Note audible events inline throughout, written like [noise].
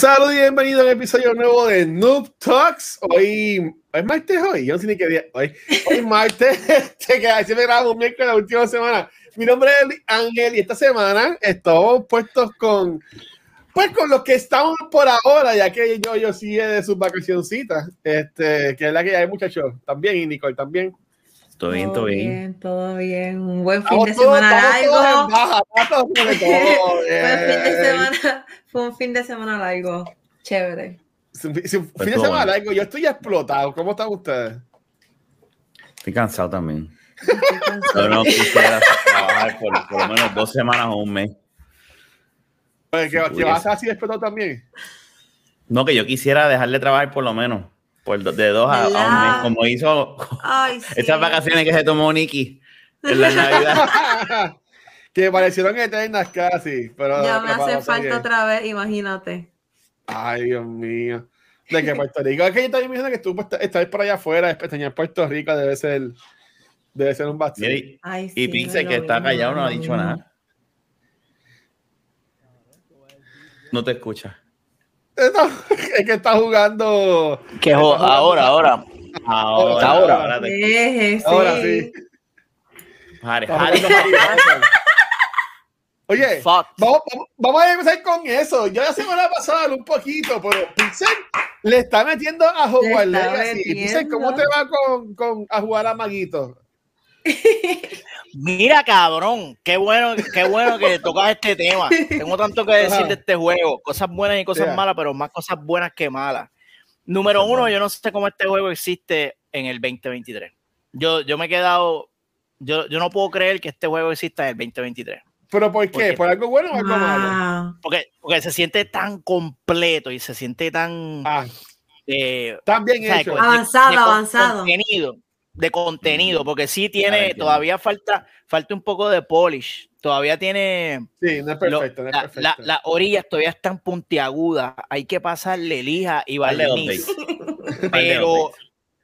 Saludos y bienvenido a un episodio nuevo de Noob Talks. Hoy ¿Es martes hoy? Yo no sé ni qué día. Hoy, hoy martes, [laughs] siempre grabamos miércoles la última semana. Mi nombre es Ángel y esta semana estamos puestos con, pues con los que estamos por ahora, ya que yo, yo sigue de sus vacacioncitas, este, que es la que hay muchachos también y Nicole también. Todo bien, todo bien. Todo bien, Un buen fin de semana largo. [laughs] Buen fin de semana. Fue un fin de semana largo. Chévere. Si, fin de semana largo, yo estoy explotado. ¿Cómo están ustedes? Estoy cansado también. Pero no quisiera trabajar por, por, lo menos dos semanas o un mes. Pues, ¿Que, vas así explotado también? No, que yo quisiera dejarle trabajar por lo menos. Por, de dos a, un mes, como hizo Ay, [laughs] sí. esas vacaciones que se tomó Nicky en la Navidad. [laughs] que parecieron eternas casi. Pero ya me hace falta otra vez, imagínate. Ay, Dios mío. De [laughs] que Puerto Rico. Es que yo también me imagino que tú pues, estás por allá afuera, en Puerto Rico debe ser, debe ser un bastión. Y, y Pixel, que está callado, no ha dicho nada. No te escucha. [laughs] es que está jugando. Que ahora, ahora. Ahora, ahora. Ahora, ahora, sí. ahora sí. Oye, vamos, vamos, a empezar con eso. Yo la semana pasada un poquito, pero Pixel le está metiendo a jugar Legacy. Pixel, ¿cómo te va con, con, a jugar a Maguito? Mira, cabrón, qué bueno, qué bueno que tocas este tema. Tengo tanto que decir de este juego, cosas buenas y cosas malas, pero más cosas buenas que malas. Número uno, yo no sé cómo este juego existe en el 2023. Yo, yo me he quedado, yo, yo no puedo creer que este juego exista en el 2023. ¿Pero por qué? ¿Por algo bueno o algo malo? Porque, porque se siente tan completo y se siente tan... Ah, eh, tan bien hecho. avanzado, avanzado. Contenido, de contenido, porque sí tiene, todavía falta, falta un poco de polish. Todavía tiene... Sí, no es perfecto. Las la, la, orillas todavía están puntiagudas. Hay que pasarle lija y barniz. [laughs] Pero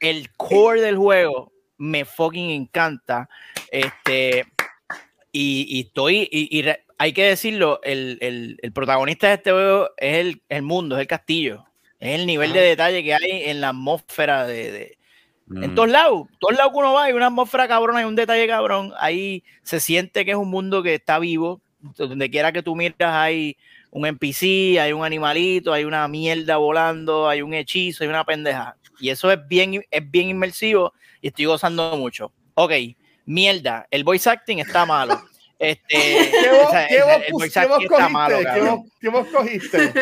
el core del juego me fucking encanta. Este y, estoy, y, hay que decirlo, el, protagonista de este juego es el, mundo, es el castillo. Es el nivel de detalle que hay en la atmósfera de, mm. todos lados, todos lados que uno va, hay una atmósfera cabrón, hay un detalle cabrón, ahí se siente que es un mundo que está vivo, donde quiera que tú miras hay un NPC, hay un animalito, hay una mierda volando, hay un hechizo, hay una pendeja. Y eso es bien, es bien inmersivo y estoy gozando mucho. Ok, mierda, el voice acting está malo. Este, ¿Qué vos, ¿qué vos, el, voice acting está malo. ¿Qué vos, ¿Qué vos cogiste?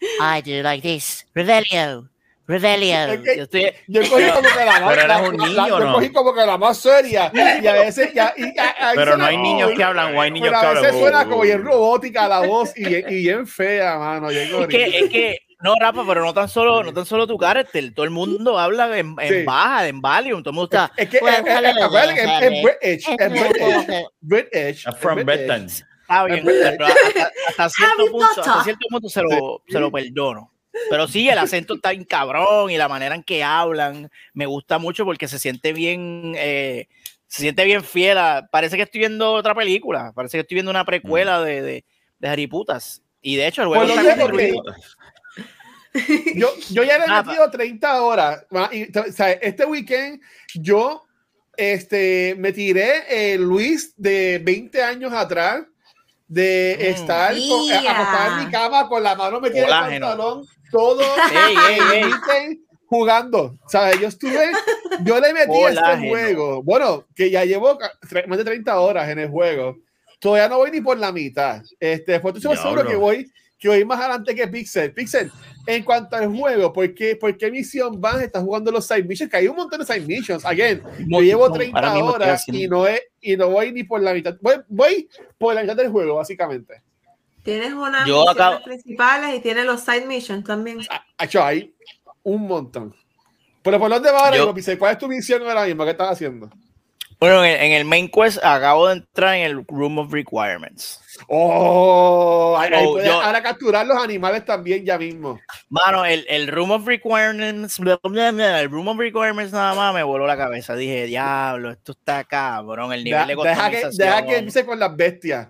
[laughs] I do like this. Revelio. Revelio. yo, estoy, yo cogí [laughs] como que la más, pero eras un niño, la, ¿no? Yo cogí como que la más seria. Y a veces. Ya, y, a, a pero no hay niños que hablan, o hay niños que hablan. A veces suena como bien robótica la voz y, y bien fea, mano. Es que, es que no, Rafa, pero no tan solo, no tan solo tu carácter. Todo el mundo habla en, en baja, en Valium. Todo el mundo está. Es que es, British. Es British. From Britain. Está bien, pero hasta, hasta, cierto punto, hasta cierto punto se lo, se lo perdono. Pero sí, el acento está bien cabrón y la manera en que hablan me gusta mucho porque se siente bien, eh, se siente bien fiel. A, parece que estoy viendo otra película, parece que estoy viendo una precuela de, de, de Harry Putas. Y de hecho, el juego está. Yo, yo ya le he metido 30 horas. Y, o sea, este weekend yo este, me tiré Luis de 20 años atrás de mm. estar con, acostada en mi cama con la mano metida en el pantalón, todo jugando. ¿Sabes? Yo estuve, yo le metí a este juego. Bueno, que ya llevo más de 30 horas en el juego. Todavía no voy ni por la mitad. Este, después estoy seguro que voy, que voy más adelante que Pixel. Pixel, en cuanto al juego, ¿por qué, por qué misión van? Está jugando los side missions, que hay un montón de side missions. Again, yo llevo 30 horas y no, he, y no voy ni por la mitad. Voy, voy por la mitad del juego, básicamente. Tienes unas yo misiones principales y tienes los side missions también. Ah, hay un montón. Pero por dónde va ahora, yo, ¿cuál es tu misión ahora mismo? ¿Qué estás haciendo? Bueno, en el main quest acabo de entrar en el Room of Requirements. Oh, ahí, puedes ahora capturar los animales también ya mismo. Mano, el, el Room of Requirements, el Room of Requirements nada más me voló la cabeza. Dije, diablo, esto está cabrón, el nivel de Deja que, deja que empiece con las bestias.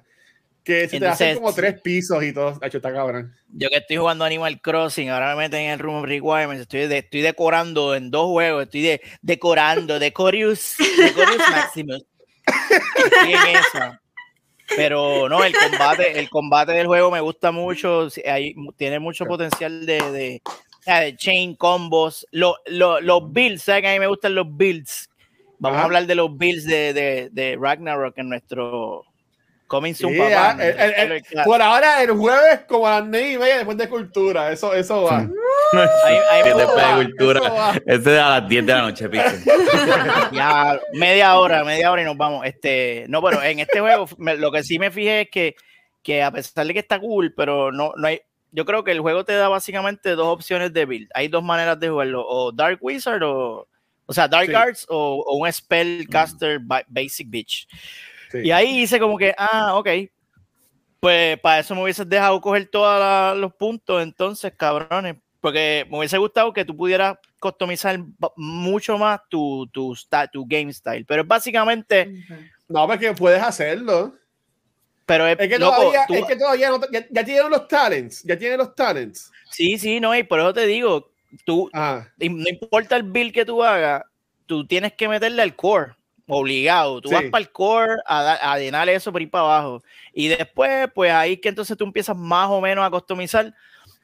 Que se te hacen como tres pisos y todo. Hecho, está cabrón. Yo que estoy jugando Animal Crossing, ahora me meten en el Room of Requirements. Estoy, estoy decorando en dos juegos. Estoy de, decorando, Decorius, Decorius [laughs] Maximus. Estoy en eso. Pero no, el combate, el combate del juego me gusta mucho. tiene mucho potencial de, de, chain combos. los builds, ¿sabes que a mí me gustan los builds? Vamos a hablar de los builds de, de, de Ragnarok en nuestro Coming soon, papá. por ahora, el jueves, como a las 9 y media después de cultura. Eso, eso va. después de cultura. Ese es a las 10 de la noche, [laughs] ya, media hora, media hora y nos vamos. Este, no, pero en este juego, lo que sí me fijé es que, que a pesar de que está cool, pero no, no hay. Yo creo que el juego te da básicamente dos opciones de build. Hay dos maneras de jugarlo: o Dark Wizard o. O sea, Dark Arts o, o, un Spellcaster Basic Y ahí hice como que, ah, ok. Pues para eso me hubieses dejado coger todos los puntos, entonces, cabrones. Porque me hubiese gustado que tú pudieras customizar mucho más tu, tu, tu game style. Pero es básicamente. No, porque puedes hacerlo. Pero es, que, todavía, es que todavía no, ya, tienen los talents. Ya tienen los talents. Sí, sí, no, y por eso te digo, tú, no importa el build que tú hagas, tú tienes que meterle al core obligado. Tú vas para el core a, a llenar eso por ir para abajo. Y después, pues ahí que entonces tú empiezas más o menos a customizar.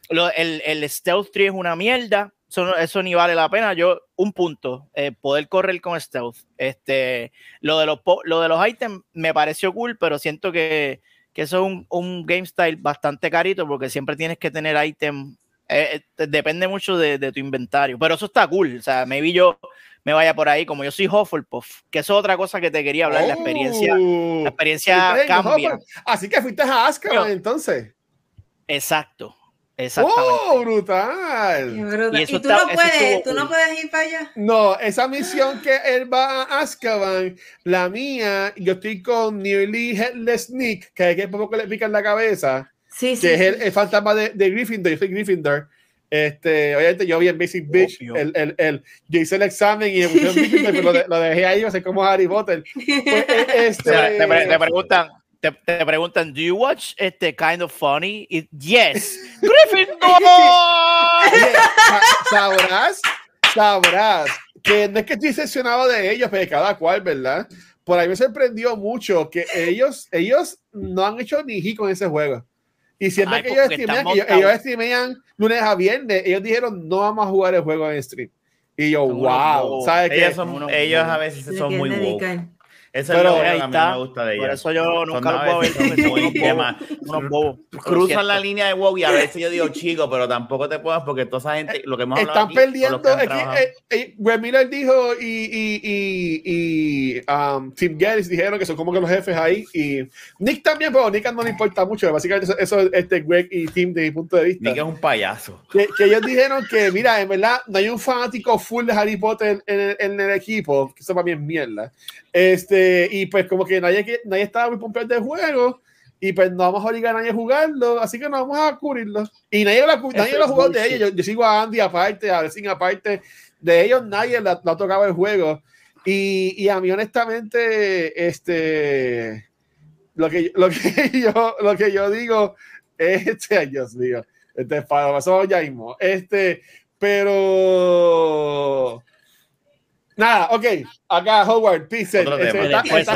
el, el, Stealth Tree es una mierda. Eso, eso ni vale la pena. Yo, un punto, eh, poder correr con Stealth. Este, lo, de los, lo de los items me pareció cool, pero siento que, que eso es un, un, game style bastante carito porque siempre tienes que tener items. Eh, eh, depende mucho de, de, tu inventario, pero eso está cool. O sea, me vi yo me vaya por ahí, como yo soy Hufflepuff, que eso es otra cosa que te quería hablar, la experiencia, la oh, experiencia cambia. Así que fuiste a Azkaban entonces. Exacto. Exactamente. ¡Oh, brutal! ¿Y, tú, no puedes, tú no puedes ir para allá? No, esa misión que él va a Azkaban, la mía, yo estoy con Nearly Headless Nick, que es que poco le pican la cabeza. Sí, que es el, fantasma de, de Gryffindor, yo soy Gryffindor. Este, obviamente yo vi en Basic Bitch, el, el, el, yo hice el examen y lo, lo, dejé ahí, o sea, como Harry Potter. Pues, e, [laughs] este, te, te, preguntan, te, te, preguntan, ¿do you watch este kind of funny? yes, [laughs] Gryffindor. sabrás, sabrás que no es que estoy decepcionado de ellos, pero de cada cual, ¿verdad? Por ahí me sorprendió mucho que ellos, ellos no han hecho ni hit con ese juego. Y siempre que ellos streamean, ellos, ellos streamean lunes a viernes, ellos dijeron no vamos a jugar el juego en stream. Y yo, wow, ¿sabes ellos, son, ellos a veces son muy woke. Eso es lo que a mí me gusta de ellos. Por eso yo nunca lo puedo ver. Unos bobos. Cruzan la línea de WoW y a veces yo digo chico, pero tampoco te puedas porque toda esa gente, lo que hemos Están perdiendo. Es que, eh, eh, Miller dijo y, y, y, y um, Tim Geddes dijeron que son como que los jefes ahí. Y Nick también, pero Nick no le importa mucho. Básicamente eso, eso este Greg y Tim, de mi punto de vista. Nick es un payaso. Que, ellos dijeron que, mira, en verdad, no hay un fanático full de Harry Potter en, en, en el equipo, que eso para mí es mierda. Este, y pues como que nadie, nadie estaba muy pompeado del juego y pues no vamos a obligar a nadie a jugarlo, así que no vamos a cubrirlo. Y nadie, la, nadie lo jugó de ellos. Yo, sigo a Andy aparte, a Sin aparte. De ellos nadie le, ha tocado el juego. Y, y, a mí honestamente, este, lo que, lo que, [laughs] yo, lo que yo digo es, este, Dios mío, este, para pasó ya mismo. Este, pero Nada, ok. Acá Howard, Pixel. Está, está,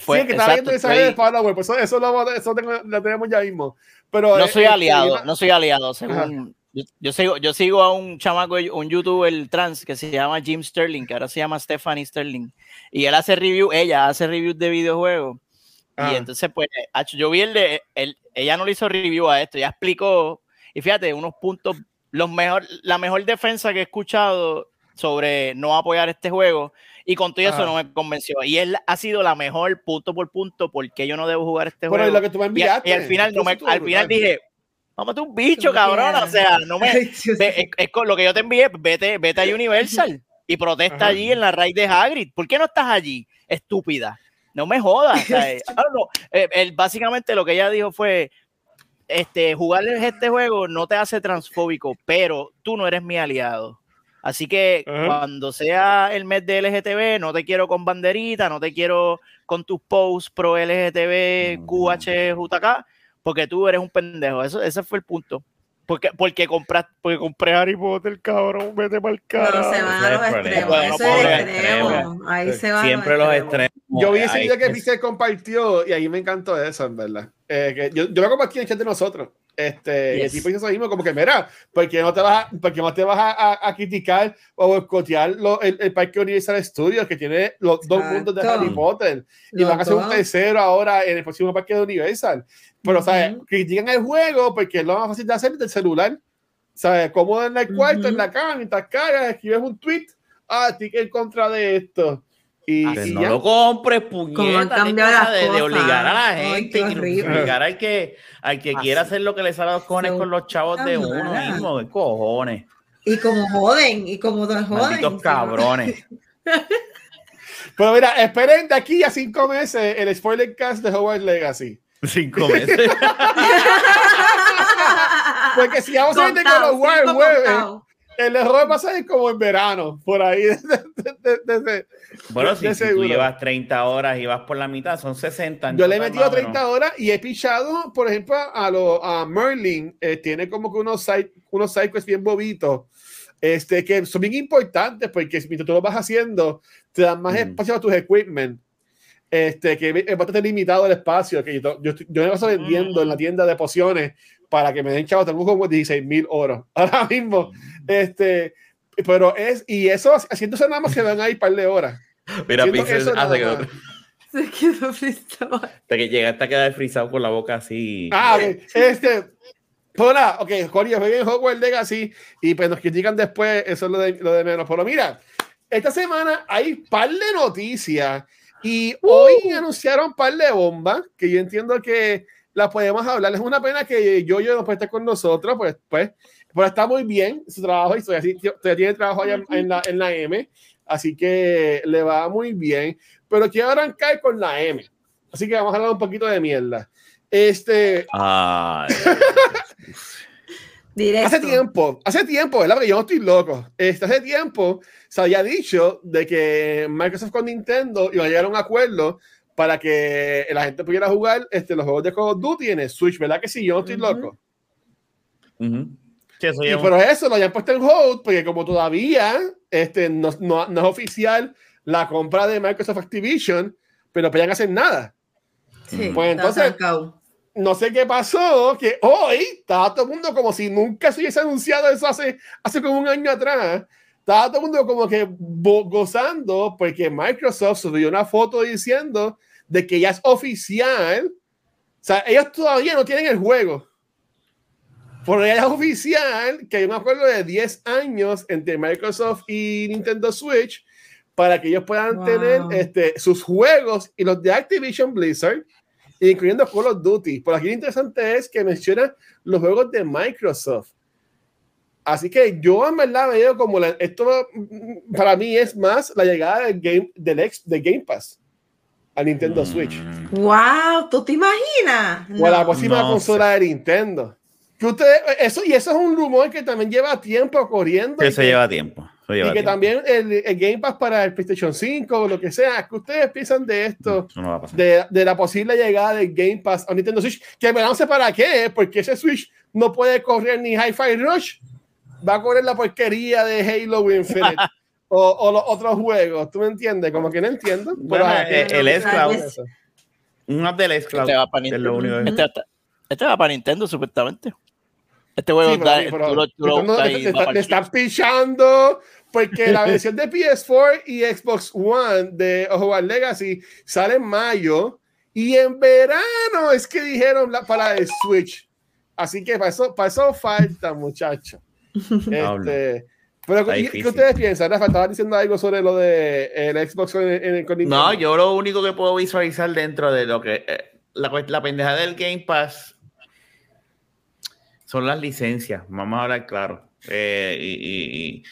fue, sí, que está viendo esa de follower, pues eso, eso, lo, eso tengo, lo tenemos ya mismo. Pero, no soy aliado, no soy aliado. Según, yo, yo, sigo, yo sigo a un chamaco, un youtuber trans que se llama Jim Sterling, que ahora se llama Stephanie Sterling. Y él hace review, ella hace reviews de videojuegos. Y entonces, pues, yo vi el de, el, ella no le hizo review a esto, ella explicó, y fíjate, unos puntos, los mejor, la mejor defensa que he escuchado sobre no apoyar este juego y con todo eso no me convenció. Y él ha sido la mejor punto por punto porque yo no debo jugar este juego. Lo que tú me enviaste, y, al final, no me, al final dije, a un bicho, cabrón. O sea, no me, [laughs] es, con lo que yo te envié, vete, vete a [laughs] Universal. y protesta allí en la raíz de Hagrid. ¿Por qué no estás allí, estúpida? No me jodas. [laughs] Ah, eh, básicamente lo que ella dijo fue, este, jugar este juego no te hace transfóbico, pero tú no eres mi aliado. Así que cuando sea el mes de LGTB, no te quiero con banderita, no te quiero con tus posts pro LGTB, QH, JK, porque tú eres un pendejo. Eso, ese fue el punto. Porque, porque, compras, porque compré Harry Potter, cabrón, vete para el carro. No, se van a los extremos. Eso es extremo. Ahí se van Siempre los extremos. Yo vi ese video que Pixel compartió y ahí me encantó eso, en verdad. Eh, que yo, yo, lo compartí en el chat de nosotros. Este, Y el tipo dice eso mismo, como que, mira, ¿por qué no te vas a, porque no te vas a, a, criticar o boicotear el, el, Parque Universal Studios que tiene los dos mundos de Harry Potter? Y van a hacer un tercero ahora en el próximo Parque de Universal. Pero, ¿sabes? Critican el juego porque es lo más fácil de hacer del celular. ¿Sabes? Como en el cuarto, en la cama, mientras cagas, escribes un tweet, ah, estoy en contra de esto. Y, no lo compres, puñeta, de, de, obligar a la gente, y obligar al que, al que quiera hacer lo que le sale a los cojones con los chavos de uno mismo, ¿qué cojones? Y como joden, y como dos joden. Malditos cabrones. [laughs] Pero mira, esperen de aquí a cinco meses el spoiler cast de Hogwarts Legacy. Cinco [laughs] meses. Porque si vamos a ver con los Wild el error va a ser como en verano, por ahí. [laughs] bueno, si, tú llevas 30 horas y vas por la mitad, son 60. Yo le he metido 30 horas y he pichado, por ejemplo, a, lo, a Merlin, eh, tiene como que unos, unos cycles bien bobitos, este, que son bien importantes porque mientras tú lo vas haciendo, te dan más espacio a tus equipment. Este, que es bastante limitado el espacio. Que yo, yo, yo me paso vendiendo en la tienda de pociones para que me den chavos. Tengo como 16 mil oro [laughs] ahora mismo. Este, pero es, y eso haciendo eso nada más se van a ir un par de horas. Mira, Pixel hace que Se quedó frisado. Hasta que llegaste a quedar frisado con la boca así. Ah, okay. este. Nada, ok, Jorge, jueguen Hogwarts Legacy y pues nos critican después, eso es lo de, lo de menos. Pero mira, esta semana hay un par de noticias y hoy uh. anunciaron un par de bombas que yo entiendo que las podemos hablar. Es una pena que yo, yo no pueda estar con nosotros, pues, pues, pero está muy bien su trabajo y todavía, tiene trabajo allá en la, en la M, así que le va muy bien. Pero quiero arrancar con la M, así que vamos a hablar un poquito de mierda. Este. [laughs] Hace tiempo, hace tiempo, ¿verdad? Porque yo no estoy loco. Este, hace tiempo se había dicho de que Microsoft con Nintendo iba a llegar a un acuerdo para que la gente pudiera jugar este, los juegos de Call of Duty en el Switch, ¿verdad que sí? Yo no estoy loco. Y por eso lo hayan puesto en hold, porque como todavía este, no, no, es oficial la compra de Microsoft Activision, pero no podían hacer nada. Sí, pues entonces, no sé qué pasó, que hoy estaba todo el mundo como si nunca se hubiese anunciado eso hace, hace como un año atrás. Estaba todo el mundo como que gozando porque Microsoft subió una foto diciendo de que ya es oficial. O sea, ellos todavía no tienen el juego. Ya es oficial que hay un acuerdo de 10 años entre Microsoft y Nintendo Switch para que ellos puedan tener este, sus juegos y los de Activision Blizzard incluyendo Call of Duty. Por aquí lo interesante es que menciona los juegos de Microsoft. Así que yo en verdad veo como esto para mí es más la llegada del game, del ex, de Game Pass a Nintendo Switch. ¡Wow! ¿Tú te imaginas? O la próxima consola de Nintendo. Que ustedes, eso, y eso es un rumor que también lleva tiempo corriendo. Que se lleva tiempo. y que también el, Game Pass para el PlayStation 5 o lo que sea. que ustedes piensan de esto? de, de, la posible llegada del Game Pass a Nintendo Switch. Que me no sé para qué, porque ese Switch no puede correr ni Hi-Fi Rush. Va a correr la porquería de Halo Infinite. [laughs] o, o, los otros juegos. ¿Tú me entiendes? Como que no entiendo. Bueno, eh, el, el Un app del S Este va para Nintendo. Este, este va para Nintendo, supuestamente. Este juego sí, está, le están pichando porque la versión de PS4 y Xbox One de Hogwarts Legacy sale en mayo y en verano es que dijeron la, para el Switch. Así que para eso, para eso falta, muchacho. [laughs] Este, pero, ¿qué, ustedes piensan? Rafa, estabas diciendo algo sobre lo de el Xbox en, en, con No, yo lo único que puedo visualizar dentro de lo que eh, la, la pendeja del Game Pass son las licencias, vamos a hablar claro. Eh, y,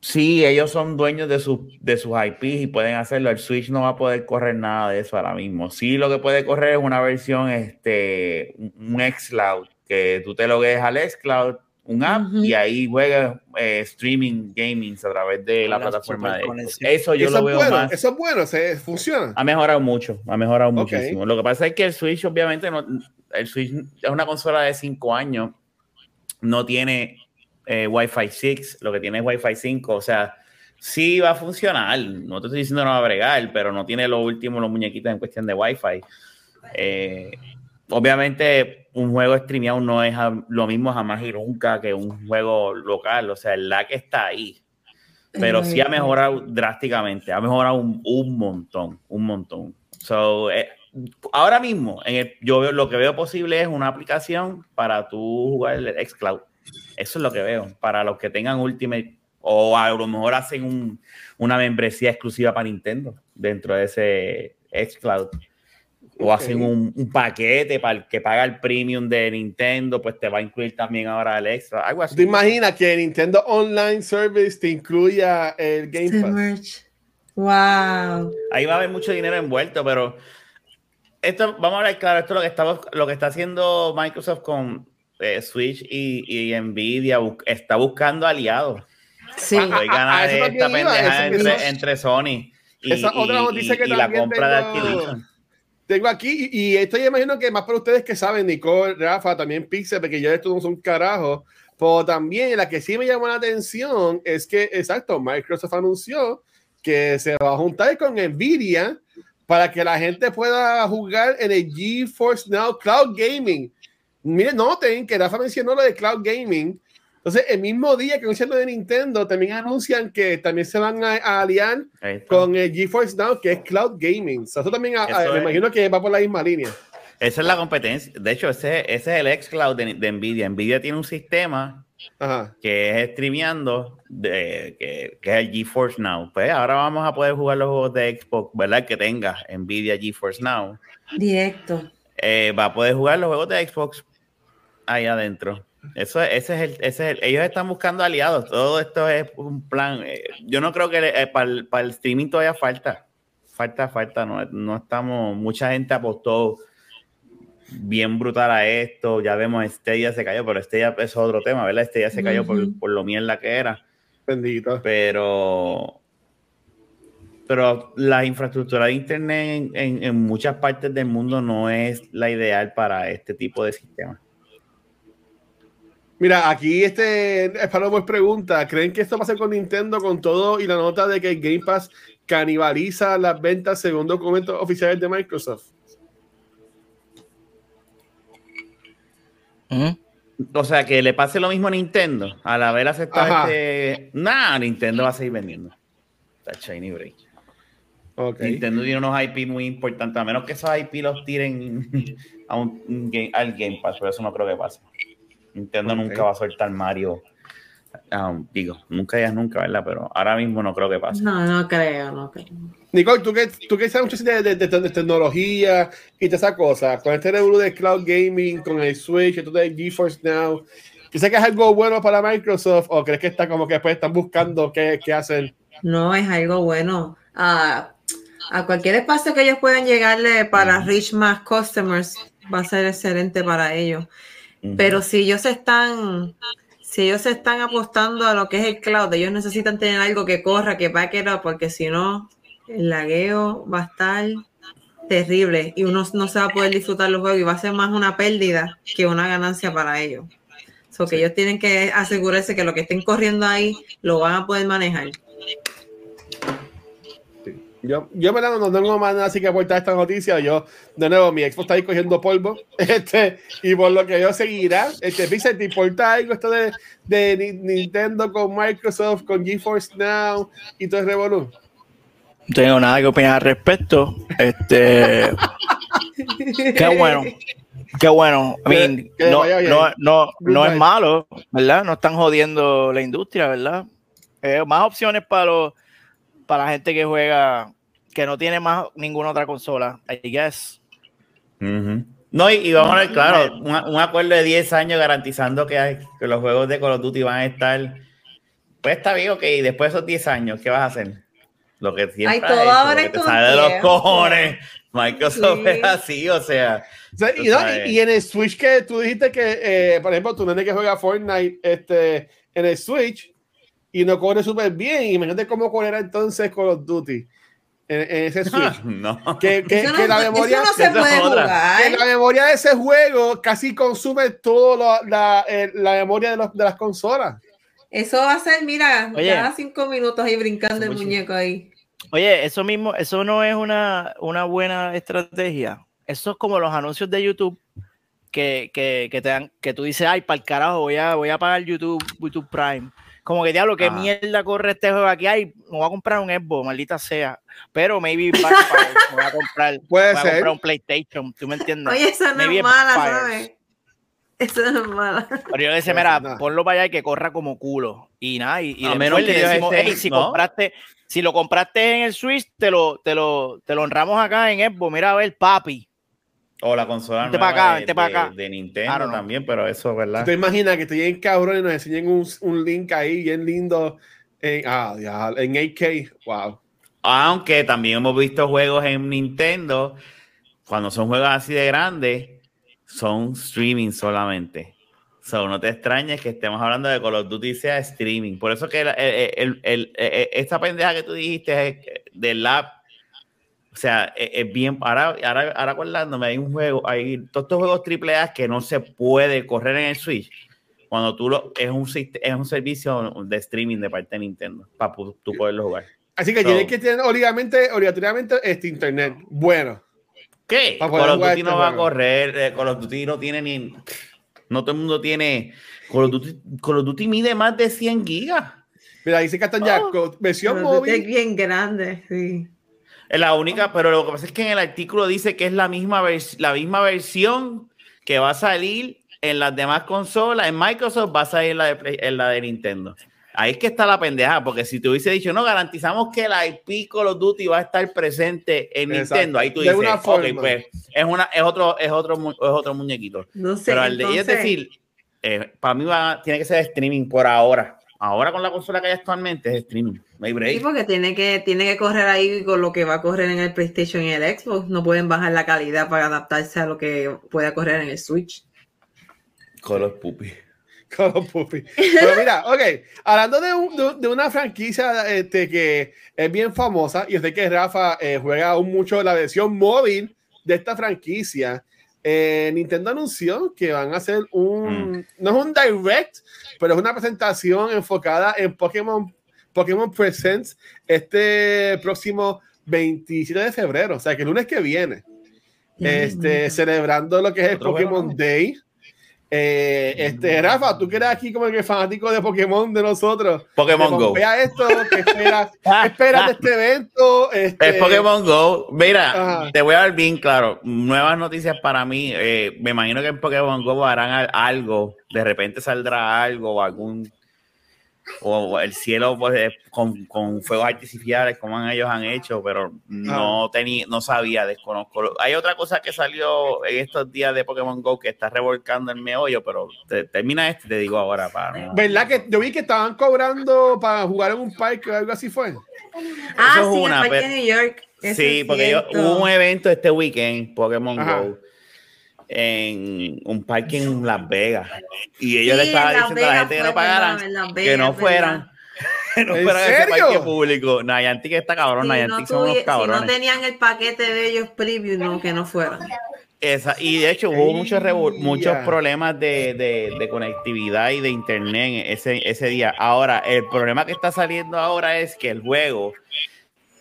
Sí, ellos son dueños de, de sus IPs y pueden hacerlo. El Switch no va a poder correr nada de eso ahora mismo. Sí, lo que puede correr es una versión, este, un xCloud, que tú te logues al xCloud, un app, y ahí juegas eh, streaming gaming a través de la plataforma de Eso yo lo veo más. Eso es bueno, se, funciona. Ha mejorado mucho, ha mejorado muchísimo. Lo que pasa es que el Switch, obviamente, no, el Switch es una consola de 5 años, no tiene eh, Wi-Fi 6, lo que tiene es Wi-Fi 5, o sea, sí va a funcionar, no te estoy diciendo no va a bregar, pero no tiene lo último, los muñequitos en cuestión de Wi-Fi. Eh, obviamente, un juego streameado no es lo mismo jamás y nunca que un juego local, o sea, el lag está ahí, pero sí ha mejorado drásticamente, ha mejorado un, montón, un montón. So, eh, ahora mismo, en yo veo, lo que veo posible es una aplicación para tú jugar el xCloud. Eso es lo que veo. Para los que tengan Ultimate o a lo mejor hacen una membresía exclusiva para Nintendo dentro de ese xCloud. O hacen un, paquete para el que paga el premium de Nintendo, pues te va a incluir también ahora el extra. Algo así. ¿Te imaginas que Nintendo Online Service te incluya el Game Pass? Wow. Ahí va a haber mucho dinero envuelto, pero esto, vamos a hablar claro, esto es lo que está, lo que está haciendo Microsoft con eh, Switch y, Nvidia está buscando aliados. Sí. ganar esta pendeja entre, Sony y, esa otra noticia que la compra de Activision. Tengo aquí, y, esto yo imagino que más para ustedes que saben, Nicole, Rafa, también Pixel, porque yo esto no son carajo, pero también la que sí me llamó la atención es que, exacto, Microsoft anunció que se va a juntar con Nvidia para que la gente pueda jugar en el GeForce Now Cloud Gaming. Miren, noten que Rafa mencionó lo de cloud gaming. Entonces, el mismo día que anuncian lo de Nintendo, también anuncian que también se van a, aliar con el GeForce Now, que es cloud gaming. eso también, me imagino que va por la misma línea. Esa es la competencia. De hecho, ese, ese es el xCloud de, de Nvidia. Nvidia tiene un sistema que es streameando, de, que, que, es el GeForce Now. Pues ahora vamos a poder jugar los juegos de Xbox, ¿verdad? Que tenga Nvidia GeForce Now. Directo. Eh, va a poder jugar los juegos de Xbox ahí adentro. Eso, ese es el, ese es ellos están buscando aliados. Todo esto es un plan. Eh, yo no creo que eh, para, el, para, el, streaming todavía falta. Falta, falta. No, no estamos. Mucha gente apostó bien brutal a esto. Ya vemos, ya se cayó, pero ya es otro tema, ¿verdad? ya se cayó por, por, lo mierda que era. Bendito. Pero. Pero la infraestructura de Internet en, en muchas partes del mundo no es la ideal para este tipo de sistemas. Mira, aquí este Espalomo pregunta, ¿creen que esto pasa con Nintendo con todo y la nota de que Game Pass canibaliza las ventas según documentos oficiales de Microsoft? O sea, que le pase lo mismo a Nintendo. Al haber aceptado este... Nah, Nintendo va a seguir vendiendo. Está shiny break. Nintendo tiene unos IP muy importantes, a menos que esos IP los tiren a un, al Game Pass, pero eso no creo que pase. Nintendo nunca va a soltar Mario. Um, digo, nunca ya nunca, ¿verdad? Pero ahora mismo no creo que pase. No, no creo, no creo. Nicole, tú que, tú que sabes mucho de, de, tecnología y de esas cosas, con este revuelo de cloud gaming, con el Switch, esto de GeForce Now, ¿crees que es algo bueno para Microsoft o crees que está como que después están buscando qué, qué hacer? No, es algo bueno. a cualquier espacio que ellos puedan llegarle para reach más customers va a ser excelente para ellos. Pero si ellos están, si ellos están apostando a lo que es el cloud, ellos necesitan tener algo que corra, que va a porque si no, el lagueo va a estar terrible y uno no se va a poder disfrutar los juegos y va a ser más una pérdida que una ganancia para ellos. So que ellos tienen que asegurarse que lo que estén corriendo ahí lo van a poder manejar. Yo, yo me no tengo más nada así que aportar esta noticia. Yo, de nuevo, mi expo está ahí cogiendo polvo. [laughs] Este, y por lo que yo seguirá, este, fíjate, ¿te importa algo esto de, de, Nintendo con Microsoft, con GeForce Now y todo el revolú? No tengo nada que opinar al respecto. Este. qué bueno. Qué bueno. no, no, no, no es malo, ¿verdad? No están jodiendo la industria, ¿verdad? Eh, más opciones para los para la gente que juega, que no tiene más ninguna otra consola, I guess. No, y, vamos a ver, claro, un, acuerdo de 10 años garantizando que, hay, que los juegos de Call of Duty van a estar Pues está bien, ok, después de esos 10 años, ¿qué vas a hacer? Lo que siempre Ay, todo ahora que te sale de los cojones. Microsoft es así, o sea. y, en el Switch que tú dijiste que, eh, por ejemplo, tu nene que juega Fortnite este, en el Switch y no corre súper bien. Imagínate cómo correrá entonces Call of Duty en, ese [laughs] Switch. no. Que, que, que la memoria. que la memoria de ese juego casi consume toda la, eh, la, memoria de, los, de las consolas. Eso va a ser, mira, cada cinco minutos ahí brincando el muñeco ahí. Oye, eso mismo, eso no es una, una buena estrategia. Eso es como los anuncios de YouTube que, que, que te dan, que tú dices, ay, para el carajo, voy a, voy a pagar YouTube, YouTube Prime. Como que diablo, qué mierda corre este juego aquí. Ay, me voy a comprar un Xbox, maldita sea. Pero maybe [laughs] Backfire, me voy a comprar, Puede voy ser. a comprar un PlayStation, ¿tú me entiendes? Oye, eso no es mala, ¿sabes? Eso no es mala. Pero yo le decía, mira, ponlo para allá y que corra como culo. Y nada, y, y después le decimos, hey, si compraste, si lo compraste en el Switch, te lo, te lo, te lo honramos acá en Xbox. Mira a ver, papi. O la consola para acá, de, acá. De, Nintendo también, pero eso, ¿verdad? ¿Te imaginas que te lleguen cabrón y nos enseñen un, un link ahí bien lindo en, ah, en 8K? Wow. Aunque también hemos visto juegos en Nintendo, cuando son juegos así de grandes, son streaming solamente. So, no te extrañes que estemos hablando de Call of Duty sea streaming. Por eso que el, el, esta pendeja que tú dijiste del app, o sea, es, bien. Ahora, ahora, ahora acordándome, hay un juego, hay todos estos juegos AAA que no se puede correr en el Switch. Cuando tú lo. Es un, es un servicio de streaming de parte de Nintendo para tú poderlo jugar. Así que tienes que tener obligatoriamente, obligatoriamente este internet. Bueno. ¿Qué? Call of Duty este no va a correr, eh, Call of Duty no tiene ni... No todo el mundo tiene... Call of Duty, Call of Duty mide más de 100 gigas. Mira, dice ya oh, versión móvil. Es bien grande, sí. Es la única, pero lo que pasa es que en el artículo dice que es la misma, la misma versión que va a salir en las demás consolas. En Microsoft va a salir en la de, en la de Nintendo. Ahí es que está la pendeja, porque si te hubiese dicho, no, garantizamos que la IP Call of Duty va a estar presente en Nintendo, ahí tú dices, ok, pues es, una, es, otro, es, otro, es otro muñequito. No sé, Pero al de es decir, eh, para mí va, tiene que ser streaming por ahora. Ahora con la consola que hay actualmente es streaming. No Sí, porque tiene que, tiene que correr ahí con lo que va a correr en el PlayStation y el Xbox. No pueden bajar la calidad para adaptarse a lo que pueda correr en el Switch. Call of Puppy. Pero mira, ok, hablando de, de, una franquicia este, que es bien famosa, y yo sé que Rafa eh, juega aún mucho la versión móvil de esta franquicia. Eh, Nintendo anunció que van a hacer un, mm. no es un direct, pero es una presentación enfocada en Pokémon, Pokémon Presents este próximo 27 de febrero, o sea que el lunes que viene, este, celebrando lo que es el Pokémon Day. Eh, este, Rafa, tú que eres aquí como el que fanático de Pokémon de nosotros. Pokémon Go. Vea esto, ¿qué esperas, [laughs] de este evento? Este... Es Pokémon Go. Mira, te voy a dar bien claro. Nuevas noticias para mí. Eh, me imagino que en Pokémon Go harán algo. De repente saldrá algo o algún o el cielo pues, con, con, fuegos artificiales como ellos han hecho, pero no tenía, no sabía, desconozco. Hay otra cosa que salió en estos días de Pokémon Go que está revolcando el meollo, pero termina este, te digo ahora para ¿Verdad que yo vi que estaban cobrando para jugar en un parque o algo así fue? Ah, sí, una, el New York. sí, porque hubo un evento este weekend, Pokémon Go en un parque en Las Vegas. Y ellos le estaban diciendo a la gente que no pagaran, que no fueran. [laughs] que no fueran a ese parque público. Nayanti que está cabrón, Nayanti son unos cabrones. Si no tenían el paquete de ellos preview, no, que no fueran. Esa, y de hecho hubo muchos, muchos problemas de, de, de, conectividad y de internet ese, ese día. Ahora, el problema que está saliendo ahora es que el juego,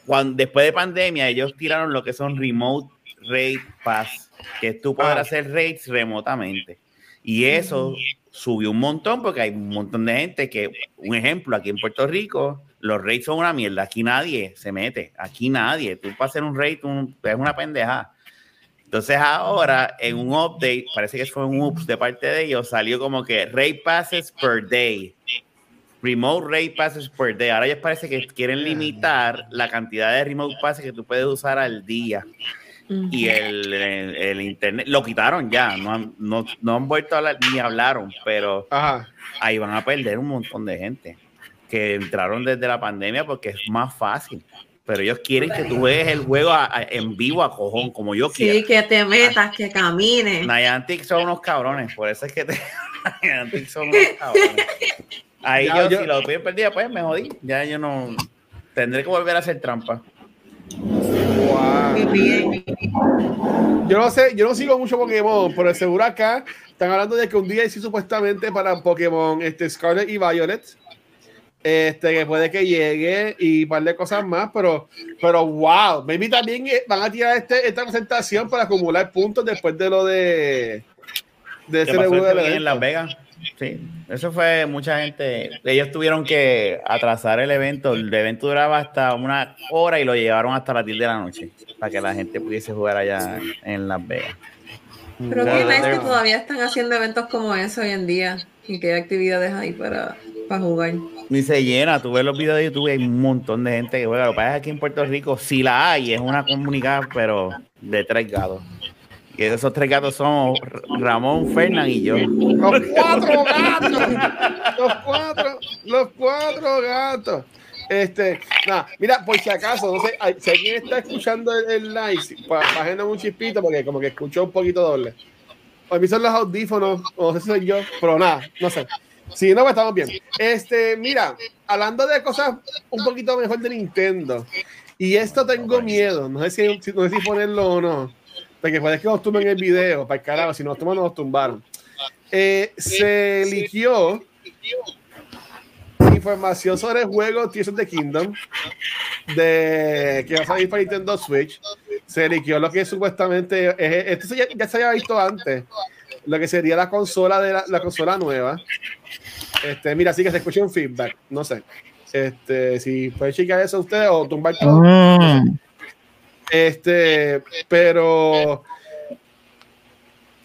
cuando, después de pandemia, ellos tiraron lo que son Remote Rate Pass que tú puedas ah. hacer raids remotamente. Y eso subió un montón porque hay un montón de gente que, un ejemplo, aquí en Puerto Rico, los raids son una mierda. Aquí nadie se mete. Aquí nadie. Tú para hacer un raid es una pendeja. Entonces ahora en un update, parece que fue un ups de parte de ellos, salió como que raid passes per day. Remote raid passes per day. Ahora ya parece que quieren limitar la cantidad de remote passes que tú puedes usar al día y el, el, internet lo quitaron ya, no han, no, no han vuelto a hablar ni hablaron, pero ahí van a perder un montón de gente. que entraron desde la pandemia porque es más fácil. Pero ellos quieren que tú veas el juego en vivo a cojón, como yo quiero. Sí, que te metas, que camines. Niantic son unos cabrones, por eso es que te... [laughs] Niantic son unos [laughs] cabrones. Ahí yo, si lo tuve perdido, pues me jodí. Ya yo no... Tendré que volver a hacer trampa. Yo no sé, yo no sigo mucho Pokémon, pero seguro acá están hablando de que un día sí supuestamente para Pokémon este, Scarlet y Violet. Este, que puede que llegue y un par de cosas más, pero, pero wow, maybe también eh, van a tirar este, esta presentación para acumular puntos después de lo de, de ese de en Las Vegas. Sí, eso fue mucha gente. Ellos tuvieron que atrasar el evento. El evento duraba hasta una hora y lo llevaron hasta las 10 de la noche para que la gente pudiese jugar allá en Las Vegas. Pero qué nice que todavía están haciendo eventos como eso hoy en día y que hay actividades ahí para, para jugar. Ni se llena, tú ves los videos de YouTube, hay un montón de gente que juega. Lo que pasa es aquí en Puerto Rico sí la hay, es una comunidad, pero de tres gatos. Y esos tres gatos son Ramón, Fernán y yo. Los cuatro gatos. Los cuatro, los cuatro gatos. Este, nada, mira, por si acaso, no sé, si alguien está escuchando el, live, bajando un chispito porque como que escuchó un poquito doble. A mí son los audífonos, o no sé si soy yo, pero nada, no sé. Si no, pues estamos bien. Este, mira, hablando de cosas un poquito mejor de Nintendo, y esto tengo miedo, no sé si, no sé si ponerlo o no porque puede que nos tumben el video, para el carajo, si nos tumban, nos tumbaron. Eh, se eligió información sobre el juego Tears of the Kingdom de que va a salir para Nintendo Switch. Se eligió lo que supuestamente es, esto ya, ya, se había visto antes, lo que sería la consola de la, consola nueva. Este, mira, sí que se escucha un feedback, no sé. Este, si puede checar eso usted o tumbar todo. Mm. Este, pero.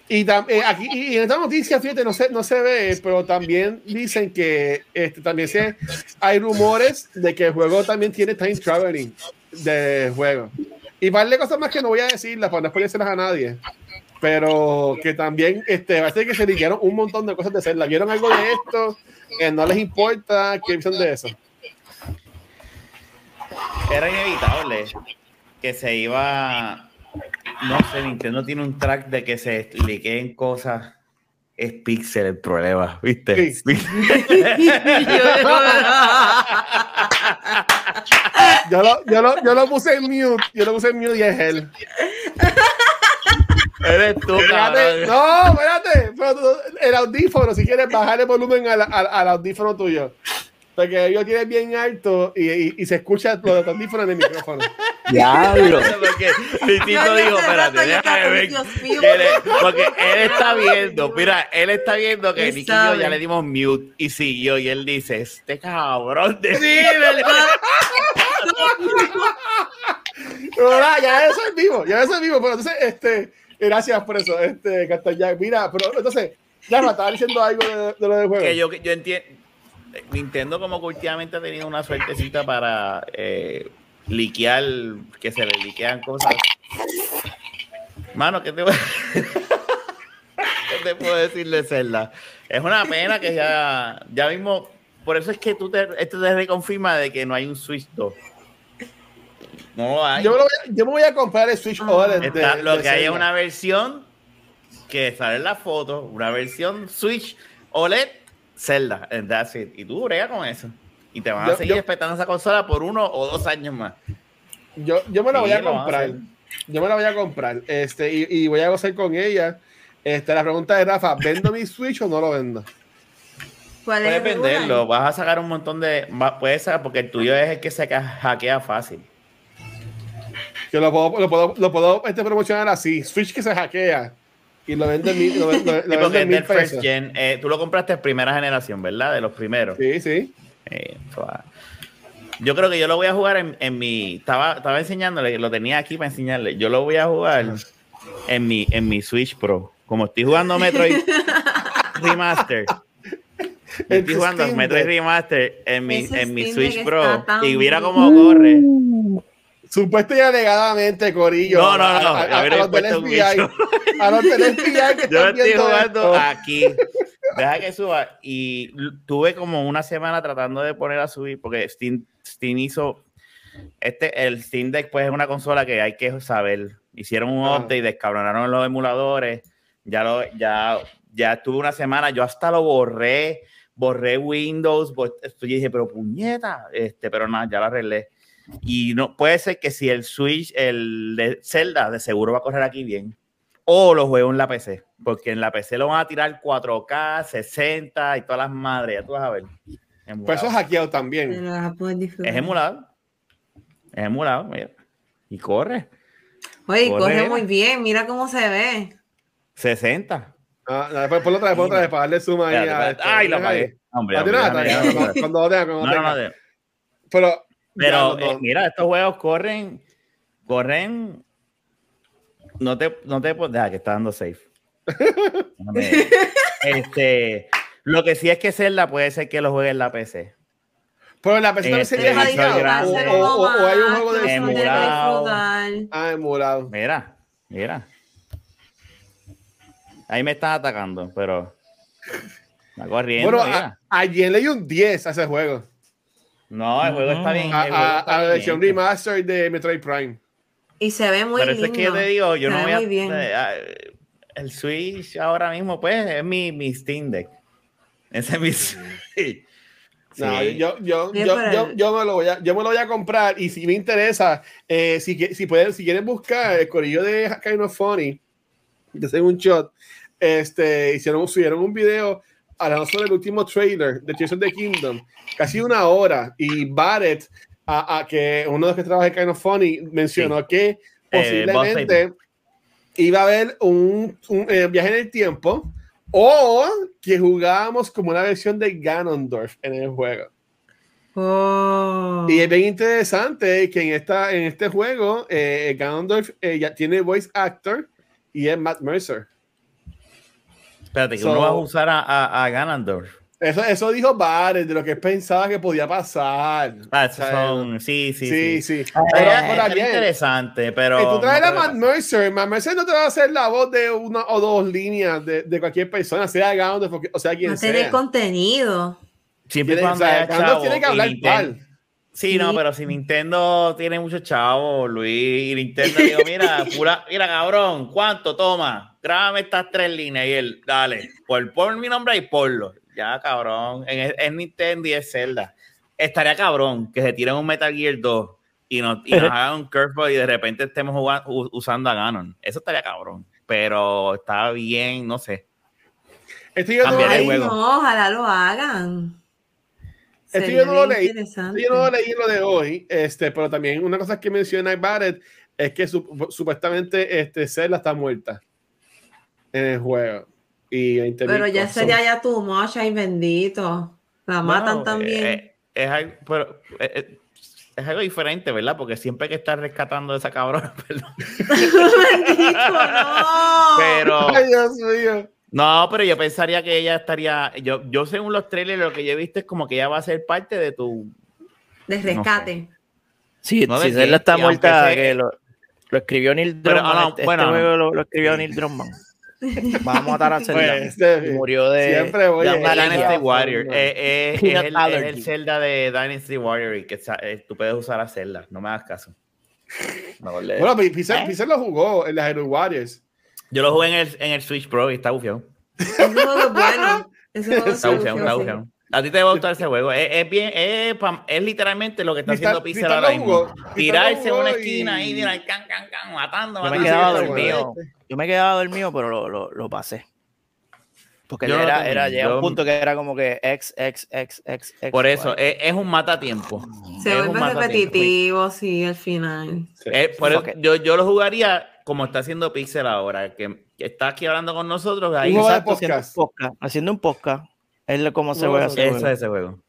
Y eh, aquí y en esta noticia, fíjate, no se, no se ve, pero también dicen que este, también se, hay rumores de que el juego también tiene time traveling de juego. Y vale cosas más que no voy a decirlas para no exponerlas a nadie. Pero que también este, ser que se dijeron un montón de cosas de Zelda. ¿Vieron algo de esto? Que no les importa. ¿Qué piensan de eso? Era inevitable que se iba, no sé, Nintendo tiene un track de que se en cosas. Es Pixel el problema, ¿viste? [laughs] [laughs] yo, lo, yo, lo, yo lo puse en mute, yo lo puse en mute y es él. Eres tú, espérate, No, espérate. el audífono, si quieres bajar el volumen al, al, al audífono tuyo. Porque ellos tienen bien alto y, y, se escucha lo de audífonos en el micrófono. [laughs] Diablo. [laughs] porque Tito dijo, espérate, déjame ver. porque él está [laughs] viendo, mira, él está viendo que Nicky y yo ya le dimos mute y siguió y él dice, este cabrón de... Sí, ¿verdad? pero ya eso es vivo, ya eso es vivo. Pero entonces, este, gracias por eso, este, Castellán. Mira, pero entonces, ya me estaba diciendo algo de, lo del juego. Que yo, yo entiendo Nintendo como que últimamente ha tenido una suertecita para eh, liquear, que se le liquean cosas. Mano, ¿qué te, [laughs] ¿Qué te puedo decir de Zelda? Es una pena que ya, ya mismo, por eso es que tú te, esto te reconfirma de que no hay un Switch 2. No hay. Yo, me voy a comprar el Switch OLED. lo que hay es una versión que sale en la foto, una versión Switch OLED Zelda, that's it. Y tú brega con eso. Y te van a seguir respetando esa consola por uno o dos años más. Yo, yo me la voy a comprar. Yo me la voy a comprar. Este, y, y voy a gozar con ella. Este, la pregunta de Rafa, ¿vendo mi Switch o no lo vendo? Puedes venderlo, vas a sacar un montón de. Puedes sacar, porque el tuyo es el que se hackea fácil. Yo lo puedo, lo puedo, lo puedo este, promocionar así: Switch que se hackea y lo vende mil, lo, lo, [laughs] first gen. Eh, tú lo compraste en primera generación, ¿verdad? De los primeros. Sí, sí. Eh, yo creo que yo lo voy a jugar en, en, mi. Estaba, estaba enseñándole, lo tenía aquí para enseñarle. Yo lo voy a jugar en mi, en mi Switch Pro. Como estoy jugando Metroid [laughs] Remaster. Estoy jugando Metroid Remaster en mi, en mi Switch Pro. Y mira cómo corre. Supuesto y alegadamente, Corillo. No, no, no. A, a, a, a los del FBI. A los del [laughs] FBI que Yo estoy jugando aquí. Deja que suba. Y tuve como una semana tratando de poner a subir, porque Steam, Steam hizo. Este, el Steam Deck, pues, es una consola que hay que saber. Hicieron un ah. update, descabronaron los emuladores. Ya, lo, ya, ya estuve una semana. Yo hasta lo borré. Borré Windows. Yo dije, pero puñeta. Este, pero nada, ya lo arreglé. Y no puede ser que si el Switch, el de Zelda, de seguro va a correr aquí bien. O lo juego en la PC, porque en la PC lo van a tirar 4K, 60 y todas las madres, ya tú vas a ver. Pues eso es hackeado también. Es emulado. Es emulado, mira. Y corre. Oye, corre, muy bien, mira cómo se ve. 60. Ah, después por otra vez, por otra vez, para darle suma ahí. A Ay, la pagué. Hombre, cuando lo tenga, cuando lo tenga. Pero, pero eh, mira, estos juegos corren, corren no te, no te deja que está dando safe. [laughs] este, lo que sí es que Zelda puede ser que lo juegue en la PC. Pero en la PC también sería hackeado. O, o, hay un juego de emulado. Ah, emulado. Mira, mira. Ahí me están atacando, pero. Está corriendo. Bueno, a, ayer leí un 10 a ese juego. No, el juego está bien. A, a, la versión remaster de Metroid Prime. Y se ve muy Pero lindo. es que yo te digo, yo no voy a, bien. El Switch ahora mismo, pues, es mi, mi Steam Deck. Ese es mi Switch. No, yo, yo, yo, yo, yo, me lo voy a, yo me lo voy a comprar y si me interesa, eh, si, si, pueden, si quieren buscar el corillo de Kind of Funny, que hacen un shot, este, hicieron, subieron un video hablando sobre el último trailer de Tears of the Kingdom, casi una hora, y Barrett a, que uno de los que trabaja en Kind of Funny mencionó que eh, posiblemente iba a haber un, eh, viaje en el tiempo o que jugábamos como una versión de Ganondorf en el juego. Oh. Y es bien interesante que en, esta, en este juego eh, Ganondorf ya tiene voice actor y es Matt Mercer. Espérate, que uno va a usar a, a, a Ganondorf. Eso, eso dijo Bares de lo que pensaba que podía pasar. Ah, son, sí, sí, sí. sí. sí. es, interesante, pero. Y tú traes a Matt Mercer. Matt Mercer no te va a hacer la voz de una o dos líneas de, de cualquier persona, sea Gaundo, o sea quien sea. Tiene contenido. Siempre tiene, cuando o sea, chavo, tiene que hablar igual. Sí, no, pero si Nintendo tiene muchos chavos, Luis, y Nintendo digo, mira, [laughs] pura, mira, cabrón, ¿cuánto? Toma, grábame estas tres líneas y él, dale, por, por mi nombre y ponlo. Ya, cabrón. En, en Nintendo y es Zelda. Estaría cabrón que se tiren un Metal Gear 2 y nos, y nos [laughs] hagan un curveball y de repente estemos jugando, usando a Ganon. Eso estaría cabrón. Pero está bien, no sé. Esto yo no, no, ojalá lo hagan. Esto yo no lo leí. yo no lo leí lo de hoy, este, pero también una cosa que menciona Barrett es que supuestamente este, Zelda está muerta en el juego. Pero ya sería ya tu mocha y bendito. La matan también. Eh, es, algo, pero, eh, eh, es, algo diferente, ¿verdad? Porque siempre hay que estar rescatando a esa cabrona. [laughs] [laughs] bendito, no. Pero. Ay, Dios mío. No, pero yo pensaría que ella estaría. Yo, yo según los trailers, lo que yo he visto es como que ella va a ser parte de tu. De rescate. Sí, no si él está muerta, que lo, lo, escribió Neil Druckmann. Pero, no, este, bueno, este juego lo, lo, escribió Neil [laughs] Druckmann. [laughs] Vamos a matar a Zelda. Pues, murió de, siempre voy de Dynasty Warrior. Eh, eh, [laughs] es, el, es, el, Zelda de Dynasty Warrior y que eh, tú puedes usar a Zelda. No me hagas caso. No, bueno, Pizzer, ¿Eh? lo jugó en las Hero Warriors. Yo lo jugué en el, en el Switch Pro y está bufiado. Juego es bueno. Juego está bufiado, está bufiado. A ti te va a gustar ese juego. Es, es bien, es, es, literalmente lo que está haciendo Pixel ahora mismo. Tirarse en una esquina y, mira, can, can, can, matando. Yo me quedaba dormido. Yo me quedaba dormido, pero lo, lo, lo pasé. Porque yo era, era, llega un punto que era como que X, X, X, X, X. Por eso, es, es, un matatiempo. Se vuelve repetitivo, sí, al final. Sí. por eso, yo, yo lo jugaría como está haciendo Pixel ahora, que, que está aquí hablando con nosotros. Ahí, exacto, haciendo, un podcast, haciendo un podcast. Es como se juega ese juego. ese juego.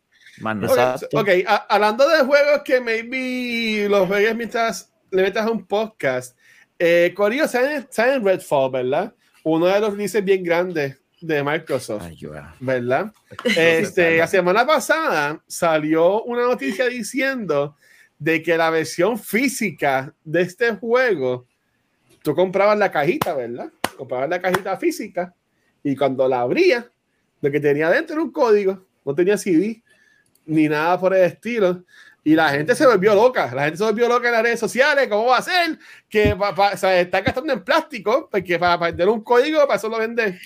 ok, hablando de juegos que maybe los juegues mientras le metas a un podcast. Eh, Corio, ¿saben, ¿saben Redfall, verdad? Uno de los releases bien grandes de Microsoft, ¿verdad? Este, la semana pasada salió una noticia diciendo de que la versión física de este juego, tú comprabas la cajita, ¿verdad? Comprabas la cajita física y cuando la abrías, Lo que tenía dentro era un código, no tenía CD ni nada por el estilo. Y la gente se volvió loca, la gente se volvió loca en las redes sociales, ¿cómo va a ser? Que o sea, están gastando en plástico, porque para vender un código, para eso lo venden.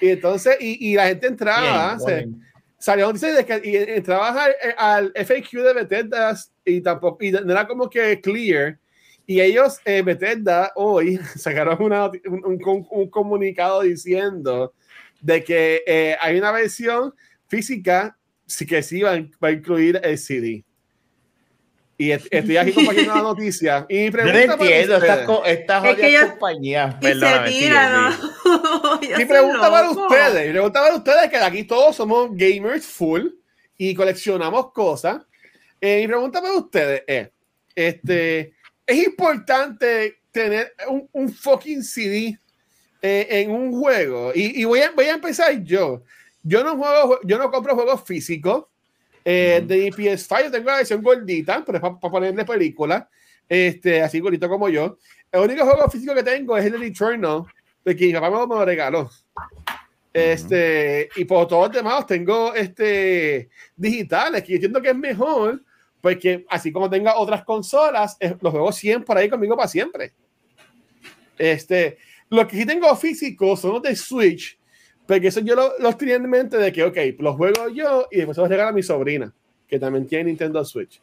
Y entonces, y, y la gente entraba, salió dice que y entraba al, al, FAQ de Bethesda y tampoco, y no era como que clear. Y ellos, eh, Bethesda, hoy [laughs] sacaron una, un, un, comunicado diciendo de que eh, hay una versión física sí que sí va, va a incluir el CD. Y estoy aquí compartiendo la noticia. Y mi pregunta no entiendo estas esta jodidas compañías. [laughs] Mi pregunta para ustedes, mi pregunta para ustedes, que aquí todos somos gamers full y coleccionamos cosas. Eh, mi pregunta para ustedes es, este, ¿es importante tener un, un fucking CD eh, en un juego? Y, y, voy, a, voy a empezar yo. Yo no juego, yo no compro juegos físicos eh, de PS5 yo tengo la versión gordita, pero es para, ponerle película, este, así gordito como yo. El único juego físico que tengo es el Eternal, de que mi papá me lo regaló. Este, y por todos los demás tengo este, digitales, que yo entiendo que es mejor, porque así como tenga otras consolas, los juegos siempre ahí conmigo para siempre. Este, lo que sí tengo físicos son los de Switch, porque eso yo lo, lo tenía en mente de que, ok, los juego yo y después los regalo a mi sobrina, que también tiene Nintendo Switch.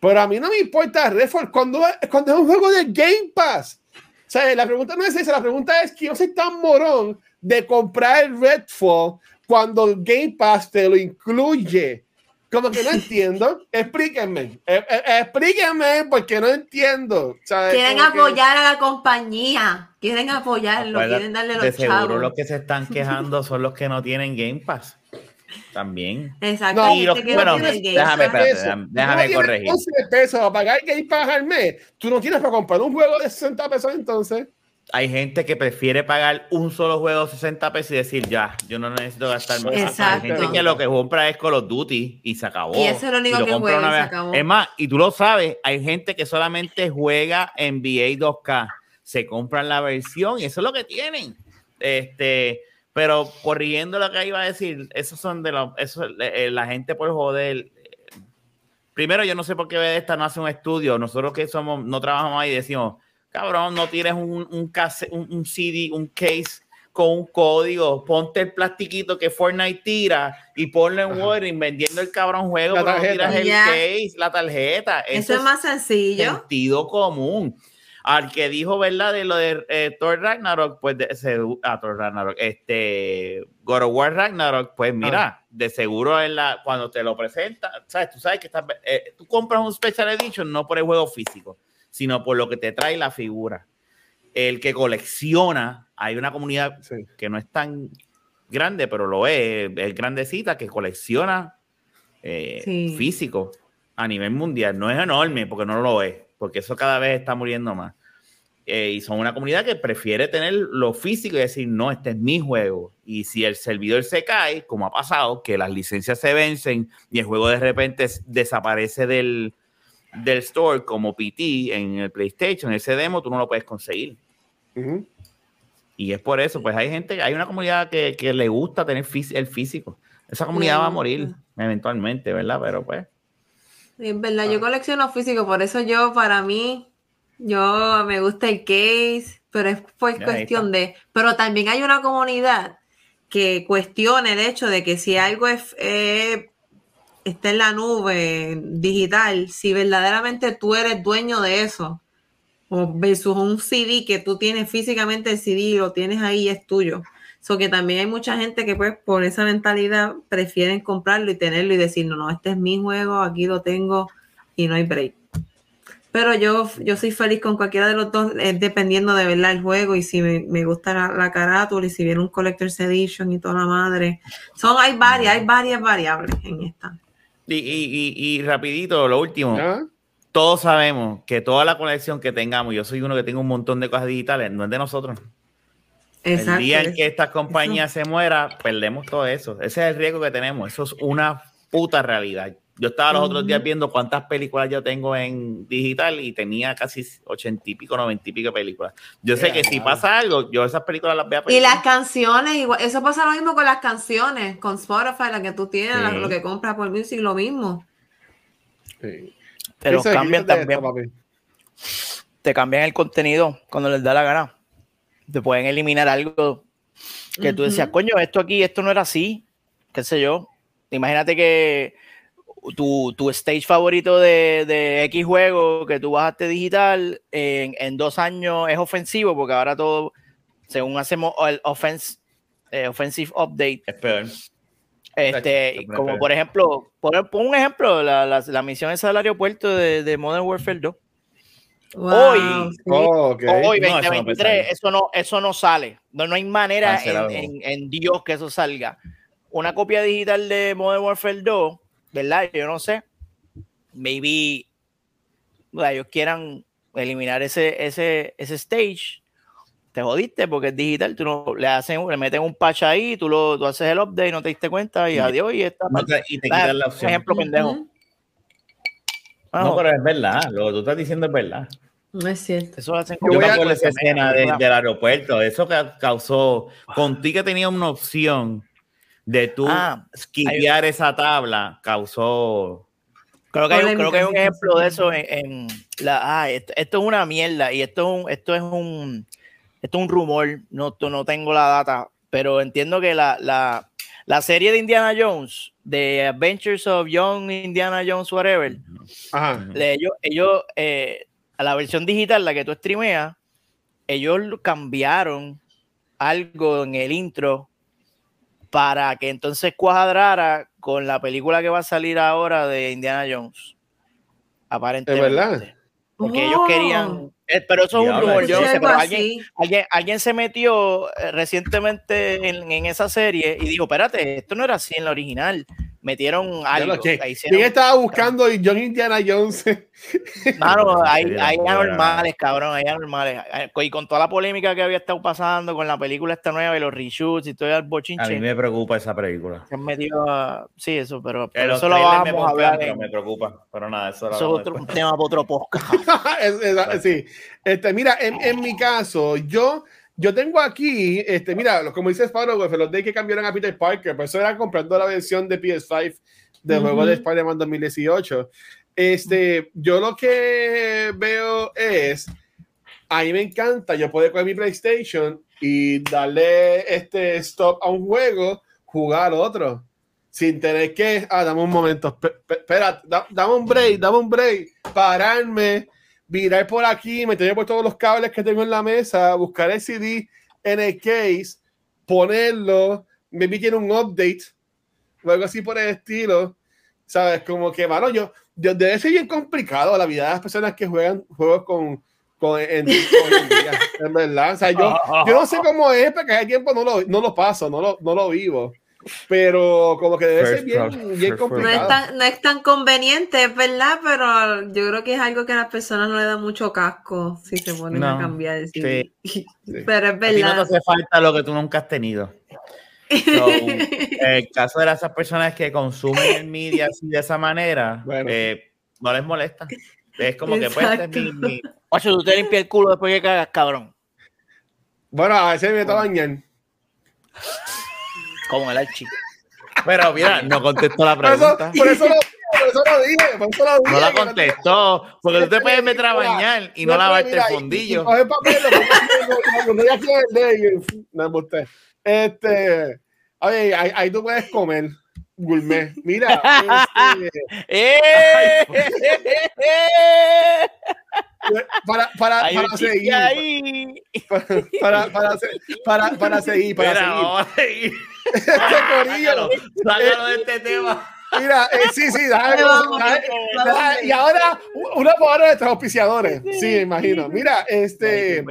Pero a mí no me importa Redfall cuando, cuando es un juego de Game Pass. O sea, la pregunta no es esa, la pregunta es que yo soy tan morón de comprar el Redfall cuando el Game Pass te lo incluye. Como que no entiendo. Explíquenme. Eh, eh, explíquenme porque no entiendo. Quieren apoyar a la compañía. Quieren apoyarlo. quieren darle los De seguro los que se están [laughs] quejando son los que no tienen Game Pass. También. Exacto. No, bueno, déjame, déjame, déjame corregir. 11 pesos a pagar Game Pass al mes. Tú no tienes para comprar un juego de 60 pesos entonces hay gente que prefiere pagar un solo juego 60 pesos y decir, ya, yo no necesito gastar más. Hay gente que lo que compra es Call of Duty y se acabó. Y eso es lo único que juega y se acabó. Es más, y tú lo sabes, hay gente que solamente juega NBA 2K. Se compran la versión y eso es lo que tienen. Este, pero corrigiendo lo que iba a decir, esos son de los, eso, eh, la gente por joder. Primero, yo no sé por qué esta no hace un estudio. Nosotros que somos, no trabajamos ahí, decimos, Cabrón, no tienes un, un, case, un, CD, un case con un código, ponte el plastiquito que Fortnite tira y ponle en Wording vendiendo el cabrón juego, la tiras el case, la tarjeta. Eso, es más sencillo. Sentido común. Al que dijo, ¿verdad? De lo de eh, Thor Ragnarok, pues de, ah, Thor Ragnarok, este, God of War Ragnarok, pues mira, ah. de seguro en la, cuando te lo presenta, sabes, tú sabes que estás, eh, tú compras un Special Edition no por el juego físico sino por lo que te trae la figura. El que colecciona, hay una comunidad que no es tan grande, pero lo es, es grandecita, que colecciona eh, físico a nivel mundial. No es enorme, porque no lo es, porque eso cada vez está muriendo más. Eh, y son una comunidad que prefiere tener lo físico y decir, no, este es mi juego. Y si el servidor se cae, como ha pasado, que las licencias se vencen y el juego de repente desaparece del, del store como PT en el PlayStation, ese demo tú no lo puedes conseguir. Y es por eso, pues hay gente, hay una comunidad que, que le gusta tener el físico. Esa comunidad va a morir eventualmente, ¿verdad? Pero pues. es verdad, yo ah. colecciono físico, por eso yo, para mí, yo me gusta el case, pero es pues cuestión de. Pero también hay una comunidad que cuestiona el hecho de que si algo es está en la nube digital, si verdaderamente tú eres dueño de eso, o versus un CD que tú tienes físicamente el CD y lo tienes ahí es tuyo. So que también hay mucha gente que pues por esa mentalidad prefieren comprarlo y tenerlo y decir, no, no, este es mi juego, aquí lo tengo y no hay break. Pero yo, yo soy feliz con cualquiera de los dos, dependiendo de verdad el juego y si me, gusta la, carátula y si viene un Collector's Edition y toda la madre. Son, hay varias, hay varias variables en esta. Y, y, y, rapidito, lo último. Todos sabemos que toda la colección que tengamos, yo soy uno que tengo un montón de cosas digitales, no es de nosotros. el día en que esta compañía se muera, perdemos todo eso. Ese es el riesgo que tenemos. Eso es una puta realidad. Yo estaba los otros días viendo cuántas películas yo tengo en digital y tenía casi ochenta y pico, noventa y pico películas. Yo sé que si pasa algo, yo esas películas las voy a Y las canciones, igual, eso pasa lo mismo con las canciones, con Spotify, la que tú tienes, lo que compras por Music, lo mismo. Sí. Pero cambian también. te cambian el contenido cuando les da la gana. Te pueden eliminar algo que tú decías, coño, esto aquí, esto no era así, qué sé yo. Imagínate que tu, tu stage favorito de, de, X juego que tú bajaste digital en, en, dos años es ofensivo, porque ahora todo, según hacemos el offense, eh, offensive update, es peor. Este, como por ejemplo, por, un ejemplo, la, la, la, misión esa del aeropuerto de, de Modern Warfare 2. Hoy, oh, hoy 2023, eso, no eso, no, sale. No, no hay manera en, en, en, Dios que eso salga. Una copia digital de Modern Warfare 2 ¿verdad? Yo no sé. Maybe ellos quieran eliminar ese, ese, ese stage. Te jodiste porque es digital, tú no le hacen, le meten un patch ahí, tú lo tú haces el update, no te diste cuenta y adiós y está. No te, y te quitan la opción. Ejemplo pendejo. No, pero es verdad, lo que tú estás diciendo es verdad. No es cierto. Eso hacen Yo me acuerdo esa escena del aeropuerto, eso que causó, contigo que tenía una opción de tú ah, esa tabla causó. Creo que, hay, creo que hay un ejemplo de eso en, la. Ah, esto, es una mierda y esto es un, esto es un, esto es un rumor. No, no tengo la data, pero entiendo que la, la, la serie de Indiana Jones, de Adventures of Young Indiana Jones, whatever, ellos, ellos eh, a la versión digital, la que tú streameas, ellos cambiaron algo en el intro para que entonces cuadrara con la película que va a salir ahora de Indiana Jones. Aparentemente. Es verdad. Porque ellos querían. Oh. Eh, pero eso es un rumor, yo no sé, pero alguien, alguien, se metió eh, recientemente en, en, esa serie y dijo: Espérate, esto no era así en la original metieron algo. ¿Quién estaba buscando John Indiana Jones? [laughs] Claro, hay, hay anormales, cabrón, hay anormales. Y con toda la polémica que había estado pasando con la película esta nueva y los reshoots y todo el bochinche. A mí me preocupa esa película. Se metido a... Sí, eso, pero, eso lo vamos a hablar. Pero me preocupa, pero nada, eso, eso es otro tema para otro podcast. [laughs] sí, este, mira, en, en mi caso, yo yo tengo aquí, este, mira, como dices Pablo, los de que cambiaron a Peter Parker, pues eso era comprando la versión de PS5 del juego de Spider-Man 2018. Este, yo lo que veo es, a mí me encanta, yo puedo coger mi PlayStation y darle este stop a un juego, jugar otro, sin tener que, ah, dame un momento, espera, dame un break, dame un break, pararme, virar por aquí, meterme por todos los cables que tengo en la mesa, buscar el CD en el case, ponerlo, me tiene un update o algo así por el estilo. ¿Sabes? Como que, mano, yo, debe ser bien complicado la vida de las personas que juegan juegos con, con en, verdad. O sea, yo, yo no sé cómo es, porque hay tiempo no lo, no lo paso, no lo, no lo vivo pero como que debe ser bien, bien complicado. No es, tan, conveniente, es verdad, pero yo creo que es algo que a las personas no le da mucho casco si se ponen a cambiar. Sí. [laughs] Pero es verdad. A no te hace falta lo que tú nunca has tenido. [laughs] el caso de esas personas que consumen el media así de esa manera, eh, no les molesta. Es como que pues este mi, mi... Ocho, tú te limpias el culo después que cagas, cabrón. Bueno, a veces me está bañando como el archi. Pero mira, no contestó la pregunta. Por eso, lo, por eso lo dije, por eso lo dije. No la contestó, porque tú te puedes meter a bañar y no, lavarte el fondillo. Coge papel, lo ya No, usted. Este, oye, ahí, ahí tú puedes comer gourmet. Mira, [laughs] este, ¡Eh! para, [laughs] para, para seguir. Para, para, para, para, para seguir, para seguir. este corillo. Sácalo de este tema. Mira, eh, sí, sí, y ahora una por de nuestros auspiciadores. Sí, me imagino. Mira, este.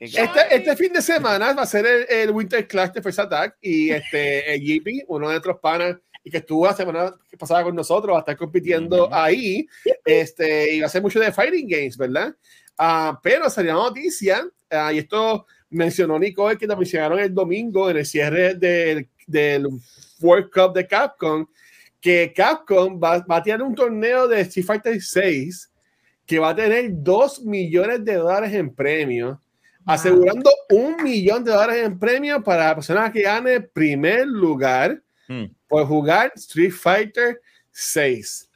Este, este fin de semana va a ser el, el Winter Clash de First Attack y [laughs] este, el JP, uno de nuestros panas y que estuvo la semana pasada con nosotros, va a estar compitiendo ahí, este, y va a ser mucho de Fighting Games, ¿verdad? Uh, pero salió la noticia, uh, y esto mencionó Nicole, que lo mencionaron el domingo en el cierre del, del World Cup de Capcom, que Capcom va, a tener un torneo de Street Fighter 6 que va a tener 2 millones de dólares en premios, asegurando un millón de dólares en premios para la persona que gane primer lugar hmm. por jugar Street Fighter 6.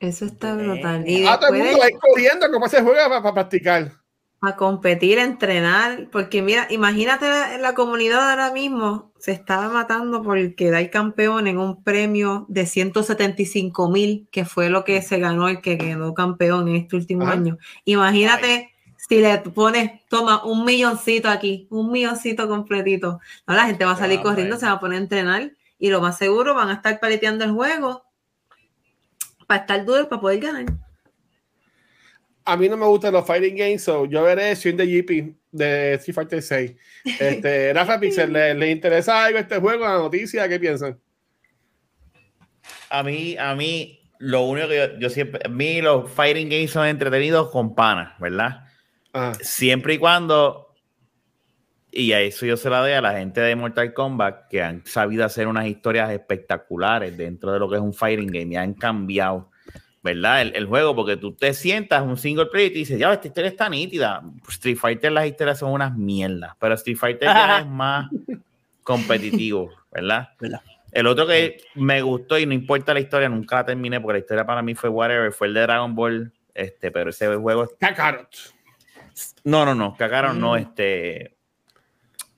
Eso está brutal. Y ah, todo el mundo va corriendo como se juega para practicar a competir, a entrenar, porque mira, imagínate la, comunidad ahora mismo se estaba matando por quedar campeón en un premio de 175 mil, que fue lo que se ganó el que quedó campeón en este último año. Imagínate si le pones, toma un milloncito aquí, un milloncito completito. No, la gente va a salir corriendo, se va a poner a entrenar y lo más seguro van a estar paleteando el juego para estar duro, para poder ganar a mí no me gustan los fighting games, so yo veré Swing de GP de Street Fighter 6. [laughs] Este, Rafa Pixel, ¿le, interesa algo este juego, la noticia? ¿Qué piensan? A mí, a mí, lo único que yo, siempre, a mí los fighting games son entretenidos con panas, ¿verdad? Siempre y cuando, y a eso yo se la doy a la gente de Mortal Kombat, que han sabido hacer unas historias espectaculares dentro de lo que es un fighting game y han cambiado ¿verdad? El, juego, porque tú te sientas un single player y te dices, ya, esta historia está nítida. Street Fighter, las historias son unas mierdas, pero Street Fighter ya [laughs] es más competitivo, ¿verdad? El otro que me gustó y no importa la historia, nunca la terminé porque la historia para mí fue whatever, fue el de Dragon Ball, este, pero ese juego... Kakarot. No, no, no, Kakarot no, mm. este...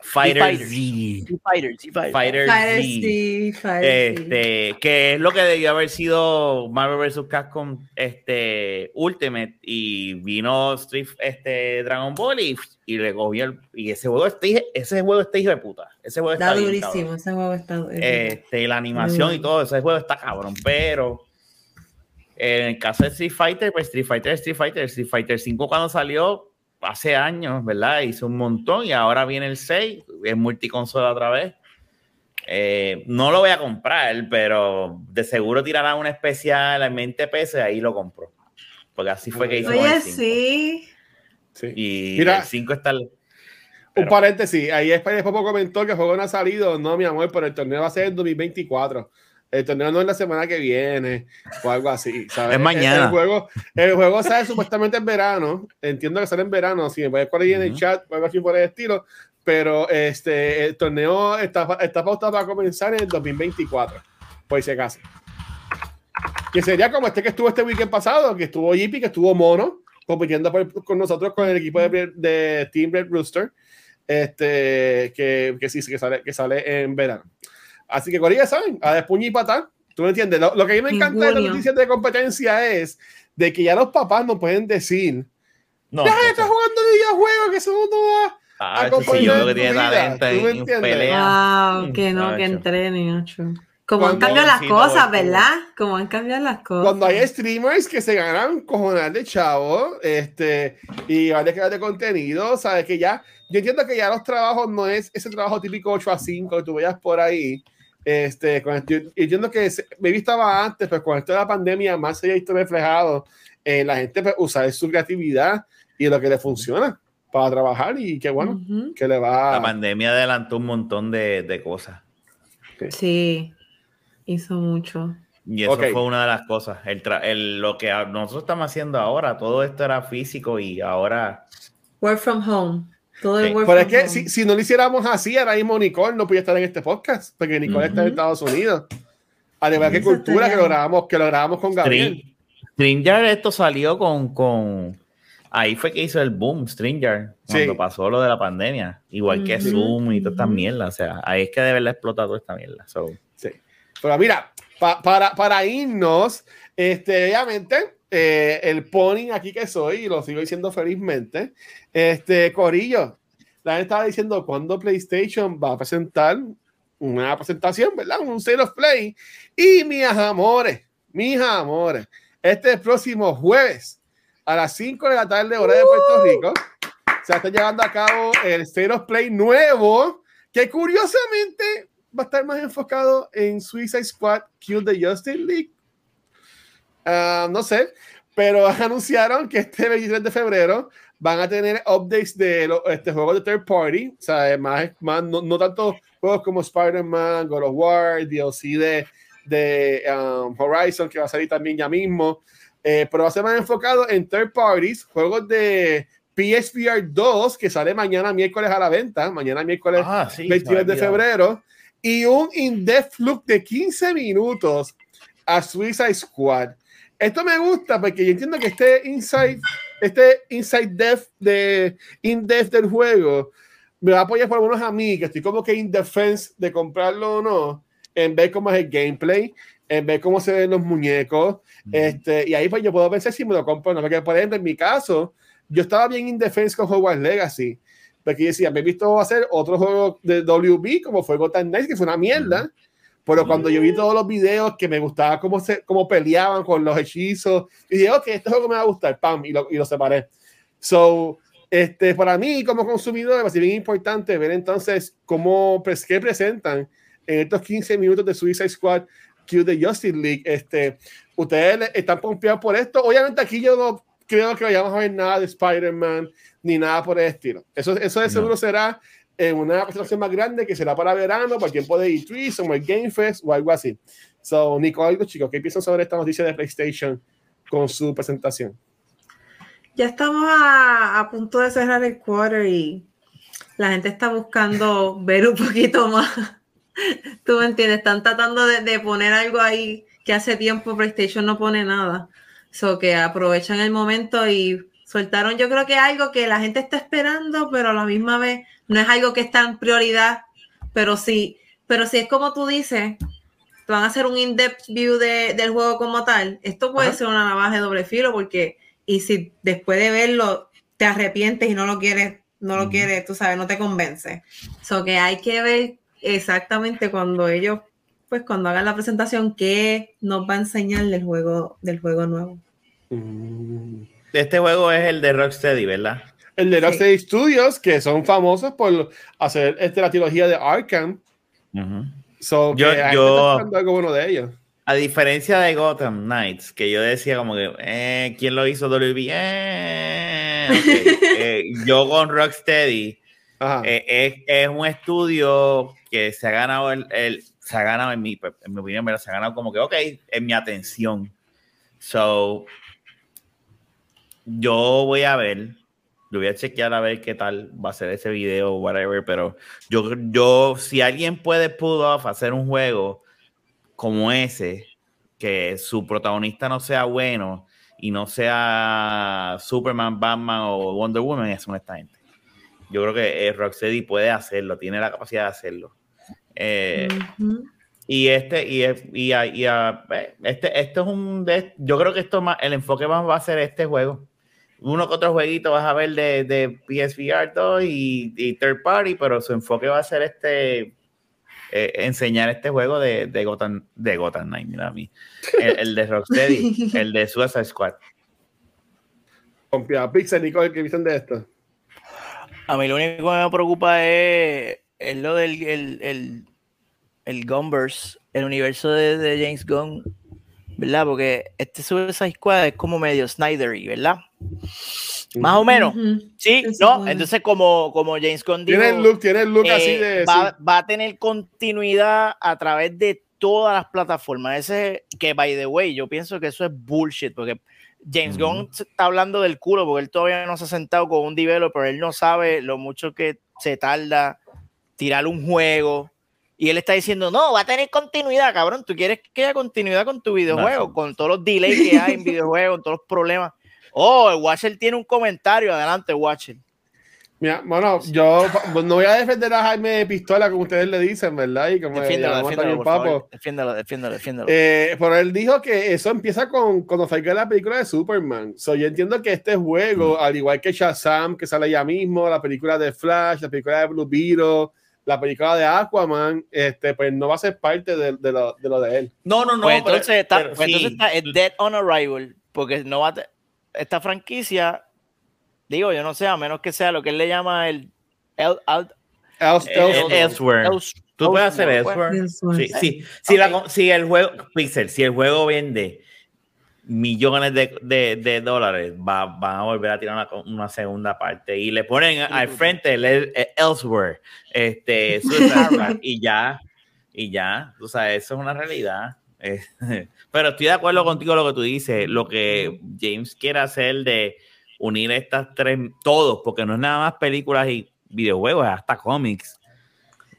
Fighter Z. Fighter Z. Este, que es lo que debió haber sido Marvel vs. Capcom este, Ultimate y vino Street, este, Dragon Ball y, y le cogió el, y ese juego está, ese juego está hijo de puta. Ese juego está, durísimo, ese juego está este, la animación y todo, ese juego está cabrón, pero en el caso de Street Fighter, pues Street Fighter, Street Fighter, Street Fighter 5 cuando salió hace años, ¿verdad? Hizo un montón y ahora viene el 6, es multiconsola otra vez. Eh, no lo voy a comprar, pero de seguro tirará una especial en 20 pesos y ahí lo compro. Porque así fue que hizo Oye, el 5. sí. sí. Y Mira, el 5 está... Un paréntesis, ahí España Popo comentó que el juego no ha salido, no mi amor, pero el torneo va a ser en 2024 el torneo no es la semana que viene o algo así. ¿sabes? Es mañana. El, juego, el juego sale supuestamente en verano. Entiendo que sale en verano. Si me puedes poner ahí en el chat algo así por el estilo. Pero este, el torneo está, está pautado para comenzar en el 2024. Por si acaso. Que sería como este que estuvo este weekend pasado, que estuvo Yippie, que estuvo Mono, compitiendo con nosotros con el equipo de, de Team Red Rooster. Este, que, que sí, que sale, que sale en verano. Así que Corilla, ¿saben? A despuñar y patar. ¿Tú me entiendes? Lo, que a mí me encanta de las noticias de competencia es de que ya los papás no pueden decir no, ya está jugando videojuegos que eso no va ah, a competir que tiene talento en, pelea. Wow, que no, que entrenen, Como han cambiado las cosas, ¿verdad? Como han cambiado las cosas. Cuando hay streamers que se ganan cojonal de chavo, este, y varias crear de contenido, sabes que ya, yo entiendo que ya los trabajos no es ese trabajo típico 8 a 5 que tú veas por ahí, este, con entiendo que me estaba antes, pero con esto de la pandemia más se ha visto reflejado en la gente pues, usar su creatividad y lo que le funciona para trabajar y qué bueno que le va. La pandemia adelantó un montón de, de cosas. Sí. hizo mucho. Y eso fue una de las cosas. El, el, lo que nosotros estamos haciendo ahora, todo esto era físico y ahora. Work from home. Pero es que si, si, no lo hiciéramos así, ahora mismo Nicole no podía estar en este podcast, porque Nicole está en Estados Unidos. Además, que cultura que lo grabamos, que lo grabamos con Gabriel. Stringer, esto salió con, con. Ahí fue que hizo el boom, Stringer, cuando pasó lo de la pandemia. Igual que Zoom y toda esta mierda. O sea, ahí es que de verdad explota toda esta mierda. Sí. Pero mira, para, para irnos, este, obviamente, eh, el pony aquí que soy, y lo sigo diciendo felizmente, este Corillo, la gente estaba diciendo cuándo PlayStation va a presentar una presentación, ¿verdad? Un Sale of Play. Y mis amores, mis amores, este próximo jueves a las 5 de la tarde, hora de Puerto Rico, se está llevando a cabo el State of Play nuevo, que curiosamente va a estar más enfocado en Suicide Squad Kill the Justice League Ah, no sé, pero [laughs] anunciaron que este 23 de febrero van a tener updates de este juego de third party, o sea, más, más no, tanto juegos como Spider-Man, God of War, DLC de, de um, Horizon, que va a salir también ya mismo. Eh, pero va a ser más enfocado en third parties, juegos de PSVR 2, que sale mañana miércoles a la venta, mañana miércoles 23 ah, de febrero, y un in-depth look de 15 minutos a Suicide Squad. Esto me gusta porque yo entiendo que este inside, este inside depth de in-depth del juego me va a apoyar por lo menos a mí, que estoy como que in defense de comprarlo o no, en ver cómo es el gameplay, en ver cómo se ven los muñecos, este, y ahí pues yo puedo pensar si me lo compro o no, porque por ejemplo en mi caso, yo estaba bien in defense con Hogwarts Legacy, porque decía, me he visto hacer otro juego de WB como fue Gotham Knights, que fue una mierda, pero cuando yo vi todos los videos que me gustaba cómo, se, cómo peleaban con los hechizos, y dije, ok, este juego me va a gustar, pam, y lo, y lo separé. So, este, para mí como consumidor es bien importante ver entonces cómo, pues, qué presentan en estos 15 minutos de Suicide Squad Q de Justice League. Este, ustedes están confiados por esto. Obviamente aquí yo no creo que vayamos a ver nada de Spider-Man ni nada por el estilo. Eso, eso de seguro será en una presentación más grande que será para verano, para tiempo de E3, como el Game Fest o algo así. So, Nico, algo chicos, ¿qué piensan sobre esta noticia de PlayStation con su presentación? Ya estamos a, punto de cerrar el quarter y la gente está buscando [laughs] ver un poquito más. Tú me entiendes, están tratando de, poner algo ahí que hace tiempo PlayStation no pone nada. So que aprovechan el momento y soltaron yo creo que algo que la gente está esperando, pero a la misma vez no es algo que está en prioridad, pero sí, pero si es como tú dices, van a hacer un in-depth view del juego como tal, esto puede ser una navaja de doble filo porque y si después de verlo te arrepientes y no lo quieres, no lo quieres, tú sabes, no te convence. So que hay que ver exactamente cuando ellos, pues cuando hagan la presentación, qué nos va a enseñar del juego, del juego nuevo. Este juego es el de Rocksteady, ¿verdad? El de Rocksteady Studios, que son famosos por hacer este, la trilogía de Arkham. so, yo, yo, algo bueno de ellos. A diferencia de Gotham Knights, que yo decía como que, eh, ¿quién lo hizo WB? [laughs] Eh, eh, yo con Rocksteady eh, es, un estudio que se ha ganado el, se ha ganado en mi, en mi opinión, pero se ha ganado como que, ok, en mi atención. So, yo voy a ver, lo voy a chequear a ver qué tal va a ser ese video o whatever, pero yo, yo, si alguien puede pull off hacer un juego como ese, que su protagonista no sea bueno y no sea Superman, Batman o Wonder Woman, es esta gente. Yo creo que eh, Rocksteady puede hacerlo, tiene la capacidad de hacerlo. Eh, y este, y, y, y, este, esto es un, yo creo que esto más, el enfoque más va a ser este juego. Uno que otro jueguito vas a ver de, de PSVR 2 y, y third party, pero su enfoque va a ser este eh, enseñar este juego de, de Gotham, de Gotham Knight, mira a mí. El, de Rocksteady, [laughs] el de Suicide Squad. Compia Pixel, Nicole, ¿qué dicen de esto? A mí lo único que me preocupa es, es lo del el, el, el Gunverse, el universo de, de, James Gunn, ¿verdad? Porque este Suicide Squad es como medio Snydery, ¿verdad? Más o menos. Sí, ¿no? Entonces, como, como James Gunn dijo, tiene el look, tiene el look así eh, de. Va, va, a tener continuidad a través de todas las plataformas. Ese que, by the way, yo pienso que eso es bullshit, porque James Gunn está hablando del culo, porque él todavía no se ha sentado con un developer, él no sabe lo mucho que se tarda tirar un juego. Y él está diciendo, no, va a tener continuidad, cabrón. Tú quieres que haya continuidad con tu videojuego, con todos los delays que hay en videojuegos, con todos los problemas. Oh, el Watcher tiene un comentario. Adelante, Watcher. Mira, bueno, yo no voy a defender a Jaime de Pistola como ustedes le dicen, ¿verdad? Y como defiéndalo, defiéndalo, por defiéndalo, defiéndalo, defiéndalo. Eh, pero él dijo que eso empieza con cuando salga la película de Superman. So, yo entiendo que este juego, mm. al igual que Shazam, que sale ya mismo, la película de Flash, la película de Blue Beetle, la película de Aquaman, este, pues no va a ser parte de, de, lo, de lo, de él. No, no, no. Pues entonces, está, pues entonces está Dead on Arrival, porque no va a esta franquicia, digo, yo no sé, a menos que sea lo que él le llama el, el, elsewhere. Tú puedes hacer elsewhere. Sí, sí. Si, la, si, el juego, Pixel, si el juego vende millones de, de, de dólares, va, van a volver a tirar una, una segunda parte y le ponen al frente el, elsewhere, este, [laughs] y ya, y ya, o sea, eso es una realidad. [laughs] pero estoy de acuerdo contigo lo que tú dices, lo que James quiere hacer de unir estas tres, todos, porque no es nada más películas y videojuegos, hasta cómics.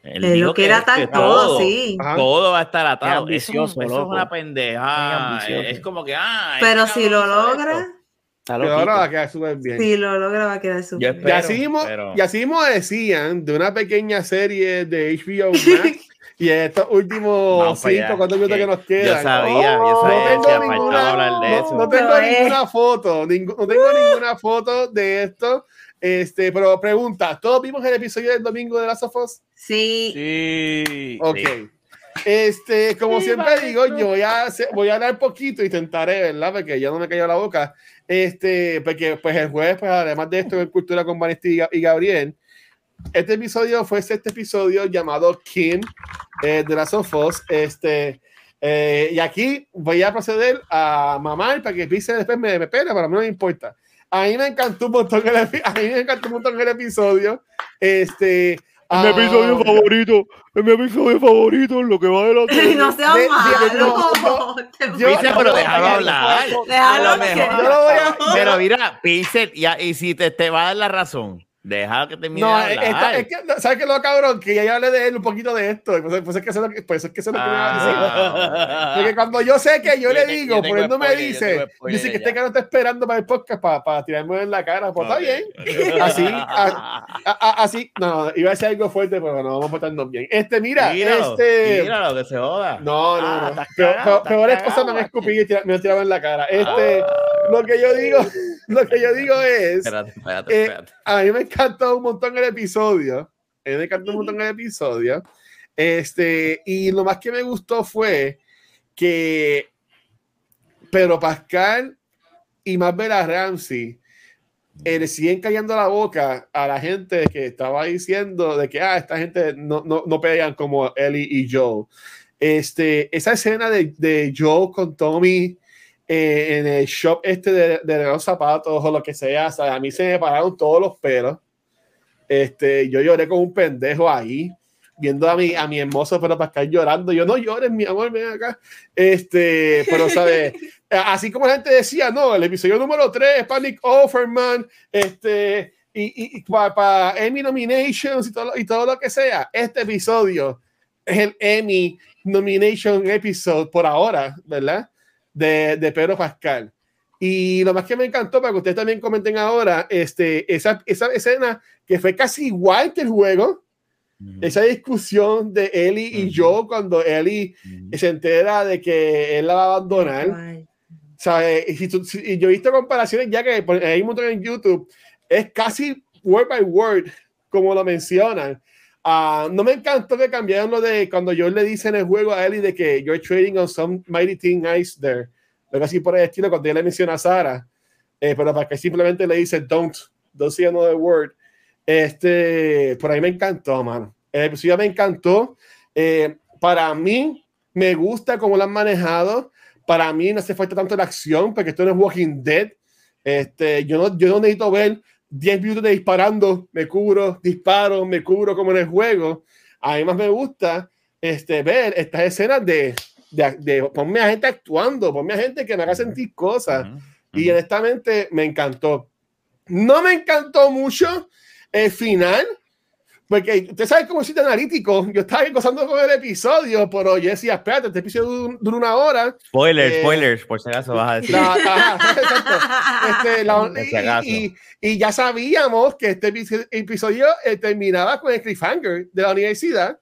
Él lo quiere atar todo, sí. Todo va a estar atado. Eso, eso es una pendeja. Es como que, ah. Pero si lo logra. ahora va a quedar súper bien. Si lo logra, va a quedar súper bien. Y así, mismo, y así mismo decían de una pequeña serie de HBO [laughs] Max y estos últimos cinco, cuatro minutos que, nos quedan. Yo sabía, yo sabía no tengo ninguna. No, tengo ninguna foto, no tengo ninguna foto de esto. Este, pero pregunta, ¿todos vimos el episodio del domingo de Last of Us? Sí. Sí. Ok. Este, como siempre digo, yo voy a, voy a hablar poquito, intentaré, ¿verdad? Porque ya no me cayó la boca. Este, porque pues el jueves, pues además de esto, en Cultura con Vanesti y Gabriel, este episodio fue este episodio llamado King eh, de Last of Us. Este, eh, y aquí voy a proceder a mamar para que pise después me, me pena, para mí no me importa. A mí me encantó un montón el, a mí me encantó un montón el episodio. Este, es mi episodio ah, favorito, es mi episodio favorito, lo que va de la No seas malo. Dice, pero déjalo hablar. Déjalo mejor. Pero mira, Pixel, y si te, te va a dar la razón. Deja que termine. No, de hablar. es que, ¿sabes qué lo cabrón? Que ya hablé de él un poquito de esto. Pues, pues es que eso es lo que, pues es que, lo que a. Ah. Porque cuando yo sé que yo le digo, por él no me dice, dice que este cara está esperando para el podcast para, para tirarme en la cara. Pues está bien. Así, así. No, iba a decir algo fuerte, pero no vamos a portarnos bien. Este, mira, este. Míralo, que se joda. No, no, no. Ah, peor, peores cosas me han escupido y me han tirado en la cara. Este, lo que yo digo, lo que yo digo es. Espérate, espérate, eh, espérate. A mí me encantó un montón el episodio. A mí me encantó un montón el episodio. Este, y lo más que me gustó fue que Pedro Pascal y más Bella Ramsey eh, le siguen callando la boca a la gente que estaba diciendo de que ah, esta gente no, no, no pegan como Ellie y Joe. Este, esa escena de, de Joe con Tommy eh, en el shop este de, de, los zapatos o lo que sea, a mí se me pararon todos los pelos. Este, yo lloré como un pendejo ahí, viendo a mi, a mi hermoso pero Pascal llorando. Yo no llores, mi amor, ven acá. Este, pero, ¿sabes? [laughs] Así como la gente decía, no, el episodio número 3, Panic Offerman, este, y, y para Emmy Nominations y todo, y todo lo que sea, este episodio es el Emmy Nomination Episode por ahora, ¿verdad? De, de Pedro Pascal. Y lo más que me encantó, para que ustedes también comenten ahora, este, esa, esa escena que fue casi igual que el juego, esa discusión de Ellie y yo cuando Ellie se entera de que él la va a abandonar. O sea, eh, y, yo he visto comparaciones ya que hay un montón en YouTube, es casi word by word como lo mencionan. Uh, no me encantó que cambiaron lo de cuando yo le dice en el juego a Ellie de que you're trading on some mighty thing ice there algo así por el estilo, cuando ella le menciona a Sara, eh, pero para que simplemente le dice don't, don't say another word. Este, por ahí me encantó, mano. El episodio me encantó. Eh, para mí, me gusta cómo lo han manejado. Para mí no hace falta tanto la acción, porque esto no es Walking Dead. Este, yo, no, yo no necesito ver 10 minutos de disparando, me cubro, disparo, me cubro como en el juego. A mí más me gusta este, ver estas escenas de de, ponme a gente actuando, ponme a gente que me haga sentir cosas. Y honestamente me encantó. No me encantó mucho el final, porque usted sabe cómo es analítico. Yo estaba gozando con el episodio, pero yo decía, espérate, este episodio dura una hora. Spoilers, eh, spoilers, por si acaso vas a decir. [laughs] este, [laughs] y, y, ya sabíamos que este episodio eh, terminaba con el cliffhanger de la universidad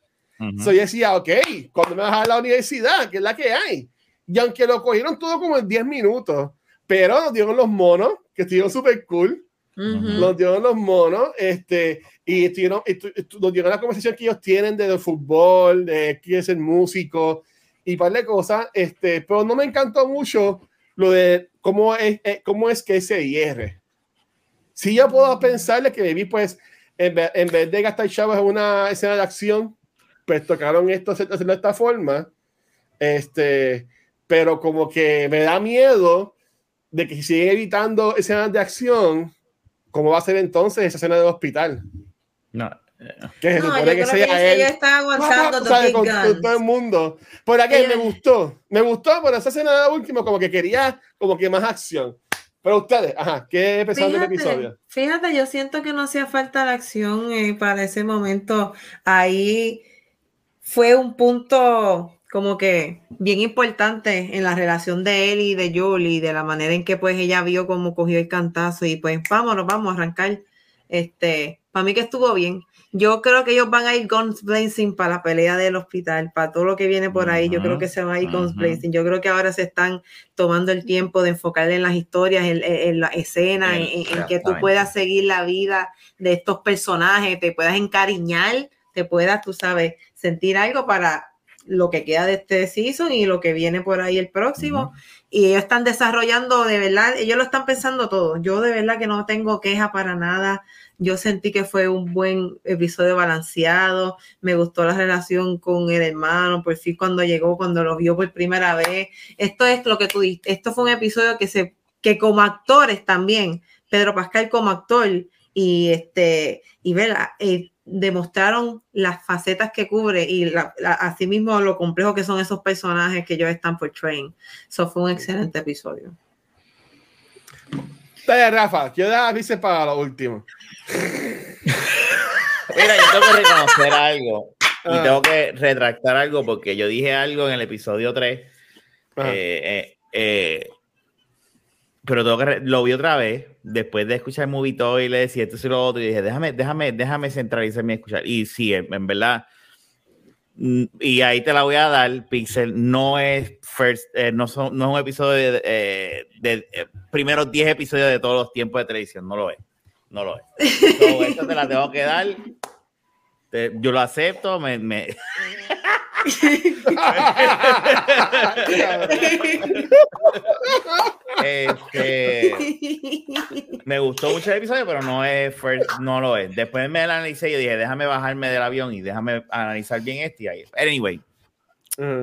yo decía, ok, cuando me vas a la universidad, que es la que hay. Y aunque lo cogieron todo como en 10 minutos, pero nos dieron los monos, que estuvieron súper cool. Nos dieron los monos, este, y estuvieron, nos dieron la conversación que ellos tienen de, fútbol, de quién es el músico y par de cosas, este, pero no me encantó mucho lo de cómo es, eh, cómo es que se hierre. Si yo puedo pensarle que vi pues, en vez, en vez de gastar chavos en una escena de acción, pues tocaron esto de esta forma, este, pero como que me da miedo de que si siguen evitando escenas de acción, ¿cómo va a ser entonces esa escena del hospital? No, Que se supone que sea él. está aguantando [laughs] con, todo el mundo. Por aquí me gustó. Me gustó, pero esa escena de último, como que quería como que más acción. Pero ustedes, ajá, ¿qué pensaron del episodio? Fíjate, yo siento que no hacía falta la acción eh, para ese momento. Ahí fue un punto como que bien importante en la relación de él y de Julie, de la manera en que pues ella vio cómo cogió el cantazo y pues vámonos, vamos a arrancar. Este, para mí que estuvo bien. Yo creo que ellos van a ir guns blazing para la pelea del hospital, para todo lo que viene por ahí. Yo creo que se va a ir guns blazing. Yo creo que ahora se están tomando el tiempo de enfocar en las historias, en, la escena, en, que tú puedas seguir la vida de estos personajes, te puedas encariñar, te puedas, tú sabes, sentir algo para lo que queda de este season y lo que viene por ahí el próximo. Y ellos están desarrollando, de verdad, ellos lo están pensando todo. Yo de verdad que no tengo queja para nada. Yo sentí que fue un buen episodio balanceado. Me gustó la relación con el hermano, por fin cuando llegó, cuando lo vio por primera vez. Esto es lo que tú dijiste. Esto fue un episodio que se, que como actores también, Pedro Pascal como actor y este, y vela, eh, demostraron las facetas que cubre y asimismo lo complejo que son esos personajes que ellos están portraying. Eso fue un excelente episodio. Rafa, quiero dar aviso para lo último. Mira, yo tengo que reconocer algo y ah. tengo que retractar algo porque yo dije algo en el episodio 3. Eh, eh, eh, pero tengo que lo vi otra vez después de escuchar el movie y le decía esto y lo otro y dije déjame déjame déjame centralizarme y escuchar y sí en, verdad mm, y ahí te la voy a dar Pixel no es first no, son, no es un episodio de, de, primeros 10 episodios de todos los tiempos de televisión no lo es no lo es. [laughs] esto te la tengo que dar. Yo lo acepto, me, me... [laughs] este, me gustó mucho el episodio, pero no es no lo es. Después me la analicé y dije, déjame bajarme del avión y déjame analizar bien este y ahí. Anyway,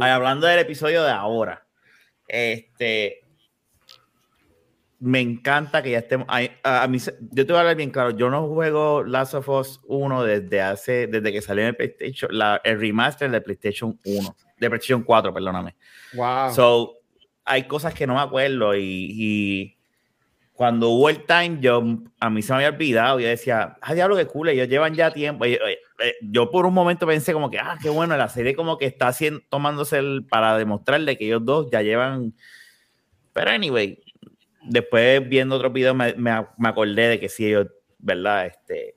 hablando del episodio de ahora, este, me encanta que ya estemos. A, mí, yo te voy a hablar bien claro. Yo no juego Last of Us 1 desde hace, desde que salió en el PlayStation, la, el remaster de PlayStation 1, de PlayStation 4, perdóname. Wow. So, hay cosas que no me acuerdo y, cuando hubo el time jump, a mí se me había olvidado. Yo decía, ah, diablo, que cool, ellos llevan ya tiempo. Eh, yo por un momento pensé como que, ah, qué bueno, la serie como que está haciendo, tomándose el, para demostrarle que ellos dos ya llevan. Pero anyway, después viendo otros videos me, me, acordé de que sí, ellos, ¿verdad? Este,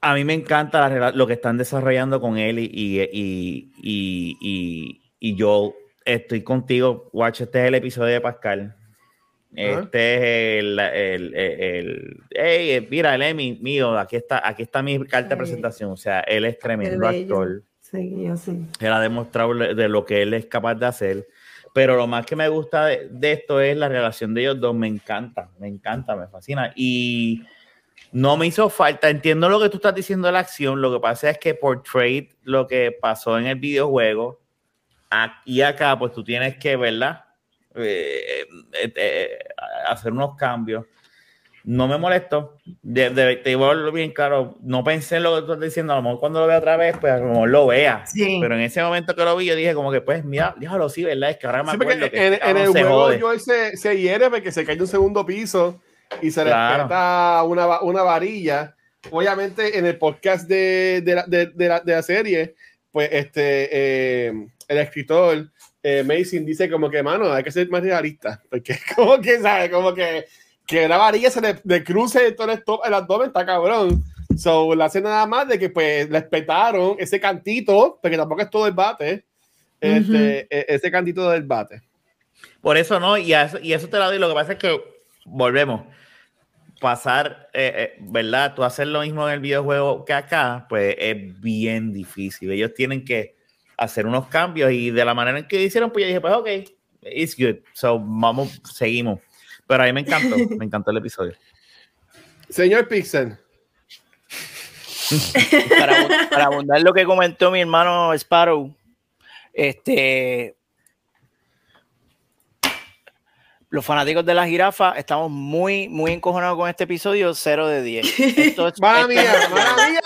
a mí me encanta lo que están desarrollando con él y, y, y, y, yo estoy contigo, Watch, este es el episodio de Pascal. Este es el, el, el, hey, mira, el Emmy mío, aquí está, aquí está mi carta de presentación. O sea, él es tremendo actor. Sí, yo sí. Él ha demostrado de lo que él es capaz de hacer. Pero lo más que me gusta de, esto es la relación de ellos dos. Me encanta, me encanta, me fascina. Y no me hizo falta. Entiendo lo que tú estás diciendo de la acción. Lo que pasa es que por trade, lo que pasó en el videojuego, aquí acá, pues tú tienes que, ¿verdad? Eh, eh, eh, hacer unos cambios no me molesto. De, de, te vuelvo bien claro. No pensé en lo que tú estás diciendo. A lo mejor cuando lo vea otra vez, pues a lo mejor lo vea. Pero en ese momento que lo vi, yo dije, como que, pues, mira, déjalo sí, ¿verdad? Es que ahora me acuerdo que en, en el juego yo se, se hiere porque se cae de un segundo piso y se le una, una varilla. Obviamente, en el podcast de, de, la, de, la, de la, serie, pues este eh, el escritor eh, Mason dice como que, mano, hay que ser más realista. Porque, [laughs] como que, ¿sabes? Como que que la varilla se le, cruce todo el, el, abdomen, está cabrón. So, la hace nada más de que pues respetaron ese cantito, porque tampoco es todo el bate, este, e, ese cantito del bate. Por eso no, y eso, y eso te lo doy. Lo que pasa es que volvemos. Pasar, eh, eh, ¿verdad? Tú hacer lo mismo en el videojuego que acá, pues es bien difícil. Ellos tienen que hacer unos cambios y de la manera en que hicieron, pues yo dije, pues ok, it's good. So, vamos, seguimos. Pero a mí me encantó, [laughs] me encantó el episodio. Señor Pixel. para, para abundar lo que comentó mi hermano Sparrow, este los fanáticos de la jirafa estamos muy, muy encojonados con este episodio, 0 de 10. Esto es, mala mía, mala mía,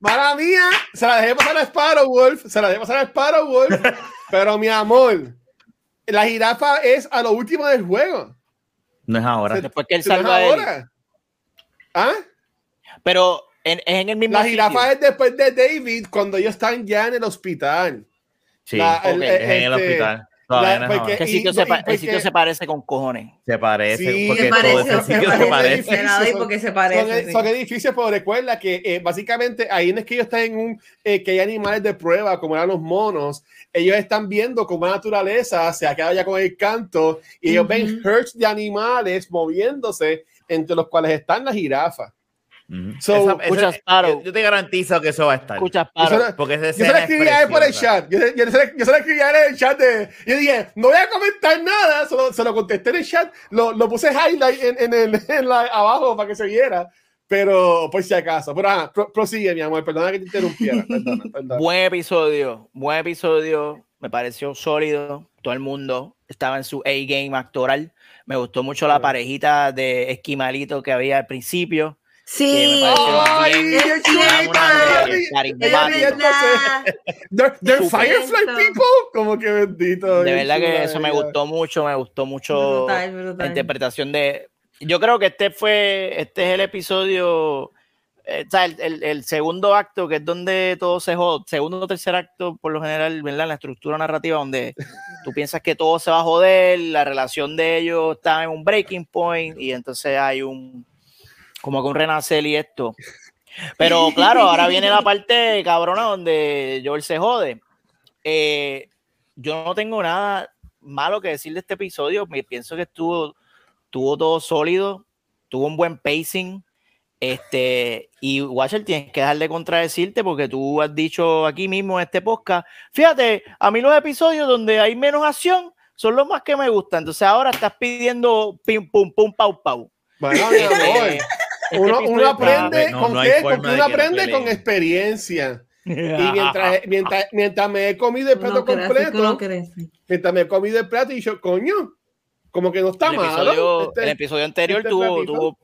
mala mía. Se la dejé pasar a Sparrow Wolf, se la dejé pasar a Sparrow Wolf, [laughs] pero mi amor, la jirafa es a lo último del juego. No es ahora. Después que él salva no ahora. ¿Ah? Pero en, en el mismo. La jirafa es después de David, cuando ellos están ya en el hospital. Sí, es en el este, hospital. La, porque, sitio, se, el sitio se parece con cojones. Se parece. Sí, porque se parece, todo se, parece, se parece. porque se parece. Son, edificios, pero recuerda que eh, básicamente ahí no es que ellos están en un. Eh, que hay animales de prueba, como eran los monos. Ellos están viendo cómo la naturaleza se ha quedado ya con el canto y ellos ven herds de animales moviéndose, entre los cuales están las jirafas. So, yo, te garantizo que eso va a estar. Escucha, porque yo se lo escribí a él por el chat. Yo, yo, se, yo se lo escribí a él en el chat. De, yo dije, no voy a comentar nada. Solo, se lo contesté en el chat. Lo, lo puse highlight en, en el, [laughs] en la, abajo para que se viera. Pero por si acaso. Pero ah, prosigue, mi amor. Perdona que te interrumpiera. [laughs] Buen episodio. Buen episodio. Me pareció sólido. Todo el mundo estaba en su A-game actoral. Me gustó mucho la parejita de esquimalito que había al principio Sí, they're, Firefly people, como que bendito. De verdad que eso me gustó mucho, me gustó mucho la interpretación de. Yo creo que este fue, este es el episodio, eh, o sea, el, el, segundo acto, que es donde todo se jode, segundo o tercer acto, por lo general, ¿verdad? La estructura narrativa, donde tú piensas que todo se va a joder, la relación de ellos está en un breaking point, y entonces hay un como que un renacer y esto. Pero claro, ahora viene la parte cabrona donde Joel se jode. Eh, yo no tengo nada malo que decir de este episodio. Me pienso que estuvo, estuvo todo sólido, tuvo un buen pacing. Este, y Watcher, tienes que dejar de contradecirte porque tú has dicho aquí mismo en este podcast. Fíjate, a mí los episodios donde hay menos acción son los más que me gustan. Entonces ahora estás pidiendo pim, pum, pum, pau, pau. Bueno, este, uno, uno aprende con qué, porque uno aprende con experiencia. Y mientras, [laughs] mientras, mientras, me he comido el plato completo, mientras me he comido el plato y yo, coño, como que no está el malo. Episodio, este, el episodio anterior este tuvo, tuvo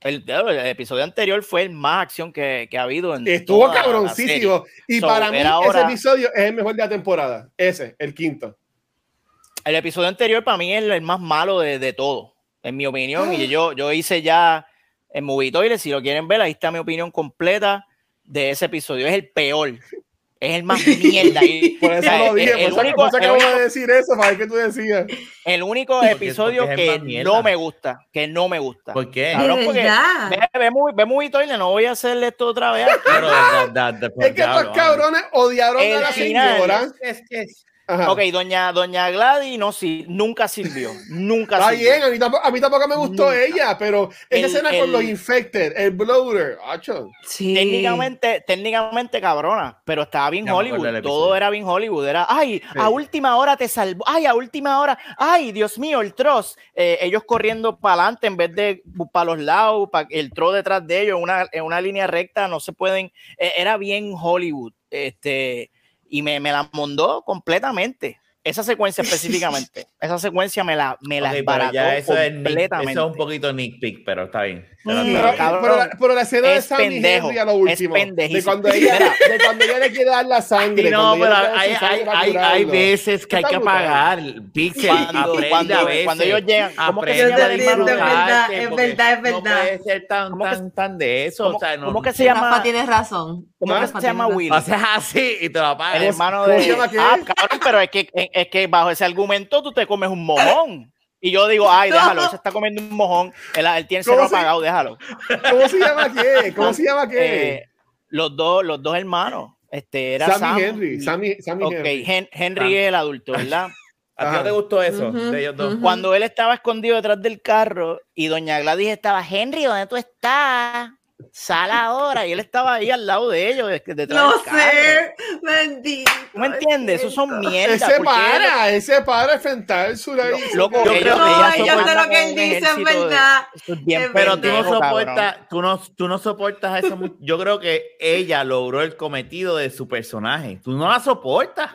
el, el, episodio anterior fue el más acción que, que ha habido. En Estuvo cabroncísimo. Y para mí, ese episodio es el mejor de la temporada. Ese, el quinto. El episodio anterior para mí es el más malo de, de todo, en mi opinión. Y yo, yo hice ya en Movitoile. Si lo quieren ver, ahí está mi opinión completa de ese episodio. Es el peor. Es el más [laughs] mierda. por eso lo dije. El, por único, acabo de decir eso para qué tú decías. El único episodio que no me gusta. Que no me gusta. ¿Por qué? Cabrón, porque ve, ve, ve Movitoile. No voy a hacerle esto otra vez. Pero, es que estos cabrones odiaron a la señora. Es, es, Ok, doña, doña Gladys no, sí, nunca sirvió. Nunca Está bien, a mí, tampoco, a mí tampoco me gustó ella, pero esa escena con los infected, el bloater, sí. técnicamente, técnicamente cabrona, pero estaba bien Hollywood. Todo era bien Hollywood. Era, ay, a última hora te salvó, ay, a última hora, ay, Dios mío, el troz. Eh, ellos corriendo para adelante en vez de para los lados, el troz detrás de ellos, una, en una línea recta, no se pueden. Eh, era bien Hollywood. Este y me, me la mondó completamente. Esa secuencia [laughs] específicamente, esa secuencia me la, me la eso completamente. Es eso es un poquito nitpick, pero está bien. Pero, pero, la escena de Sammy Henry a lo último, de cuando, ella, de cuando ella le quiere dar la sangre. no, pero hay, hay, hay, hay, veces que hay que pagar. Pixel, cuando, cuando, cuando, ellos llegan, ¿cómo que se llama? Es verdad, es verdad, es verdad. No puede ser tan, tan, tan de eso. ¿Cómo, o sea, no, ¿cómo que se llama? Rafa tienes razón. ¿Cómo que se llama Will? O sea, [laughs] así y te lo pagas. El hermano de... Ah, cabrón, pero es que, es que bajo ese argumento tú te comes un mojón. Y yo digo, ay, déjalo, se está comiendo un mojón. Él, él tiene cerro apagado, déjalo. ¿Cómo se llama qué? ¿Cómo se llama qué? Eh, los, dos, los dos hermanos. Este, era Sammy Henry. Sammy, Sammy okay. Henry, Henry es el adulto, ¿verdad? ¿A ti no te gustó eso de ellos dos? Cuando él estaba escondido detrás del carro y doña Gladys estaba, Henry, ¿dónde tú estás? Sal ahora y él estaba ahí al lado de ellos detrás no sé bendito ¿tú me entiendes? eso son mierdas ese para ese para enfrentar su loco yo, que yo sé lo que él dice es verdad. pero tú no soportas tú no, tú no soportas eso yo creo que ella logró el cometido de su personaje. Tú no la soportas.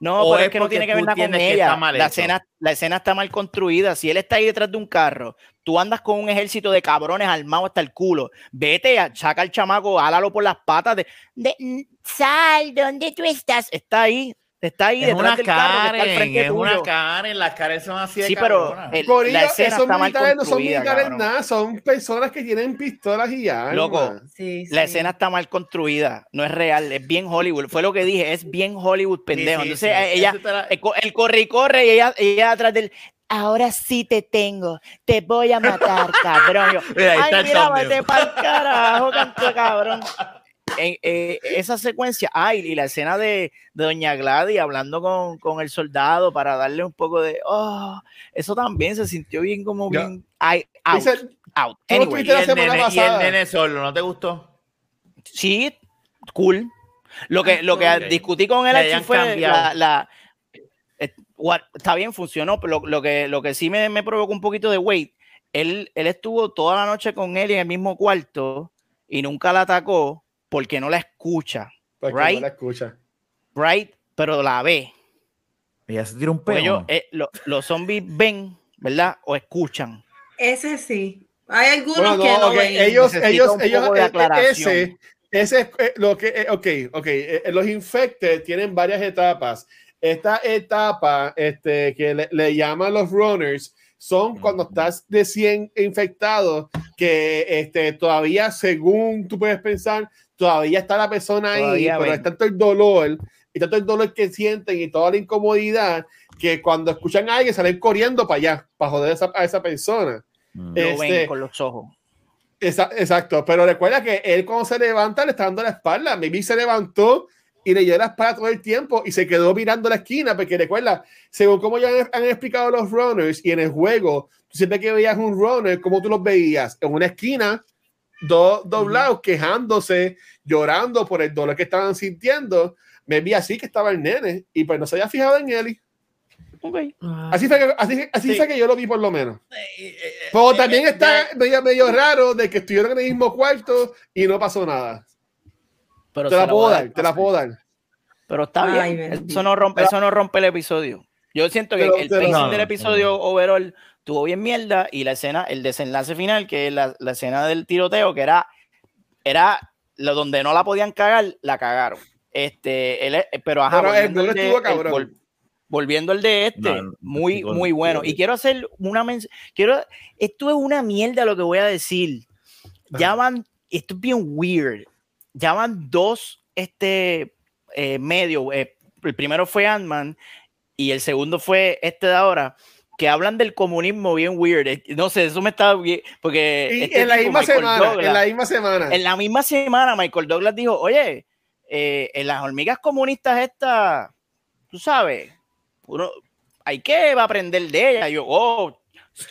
No, pero es que no tiene que ver nada con ella. La escena, la escena está mal construida. Si él está ahí detrás de un carro, tú andas con un ejército de cabrones armados hasta el culo. Vete, saca al chamaco, álalo por las patas de, de Sal, ¿dónde tú estás? Está ahí, Está ahí es una Karen, es una Karen, las Karen son así de Sí, pero el, la escena esos está militares no son militares nada, son personas que tienen pistolas y ya. Loco, sí, la escena está mal construida, no es real, es bien Hollywood. Fue lo que dije, es bien Hollywood, pendejo. Entonces ella, el, corre y corre y ella, ella atrás del ahora sí te tengo, te voy a matar, [laughs] cabrón. Ay, mira, vete pa'l carajo, canto cabrón en, eh, esa secuencia, ay, y la escena de, de Doña Gladys hablando con, con, el soldado para darle un poco de, oh, eso también se sintió bien como bien, ay, out, out. Anyway, y, el nene, y, el nene, solo, ¿no te gustó? Sí, cool. Lo que, lo que discutí con él fue la, la eh, está bien, funcionó, pero lo, lo, que, lo que sí me, me provocó un poquito de weight, él, él estuvo toda la noche con él en el mismo cuarto y nunca la atacó porque no la escucha. Porque right? no la escucha. Right, pero la ve. Ella se tira un pedo. Eh, los zombies ven, ¿verdad? O escuchan. Ese sí. Hay algunos que no ven. Ellos, ellos, ellos, eh, eh, ese, ese es lo que, ok, ok. Los infected tienen varias etapas. Esta etapa, este, que le, le llaman los runners, son cuando estás recién infectado, que este, todavía, según tú puedes pensar, todavía está la persona ahí, pero es tanto el dolor y tanto el dolor que sienten y toda la incomodidad que cuando escuchan a alguien salen corriendo para allá, para joder a esa, persona. Mm. Lo ven este, con los ojos. exacto, pero recuerda que él cuando se levanta le está dando la espalda. Mimi se levantó y le dio la espalda todo el tiempo y se quedó mirando la esquina, porque recuerda, según como ya han, explicado los runners y en el juego, siempre que veías un runner, como tú los veías? En una esquina dos doblados quejándose, llorando por el dolor que estaban sintiendo. Me vi así que estaba el nene y pues no se había fijado en él. Okay. Ah. Así, fue que, así, así fue que yo lo vi por lo menos. Eh, eh, Pero también eh, está medio, medio raro de que estuvieron en el mismo cuarto y no pasó nada. Pero te la, puedo dar, te la puedo dar. Pero está bien. Eso no, rompe, eso no rompe el episodio. Yo siento que el pacing del episodio overall estuvo bien mierda y la escena, el desenlace final, que es la, la escena del tiroteo, que era, era lo donde no la podían cagar, la cagaron. Este, él, pero ajá, volviendo, el de, volviendo el de este, muy, muy bueno. Y quiero hacer una mención, quiero, esto es una mierda lo que voy a decir. Ya van, esto es bien weird. Ya van dos, este, eh, medio, eh, el primero fue Ant-Man y el segundo fue este de ahora que hablan del comunismo bien weird. No sé, eso me está bien. Porque este en, la misma semana, en la misma semana. En la misma semana, Michael Douglas dijo: Oye, eh, en las hormigas comunistas, estas, tú sabes, uno, hay que aprender de ellas. yo, oh,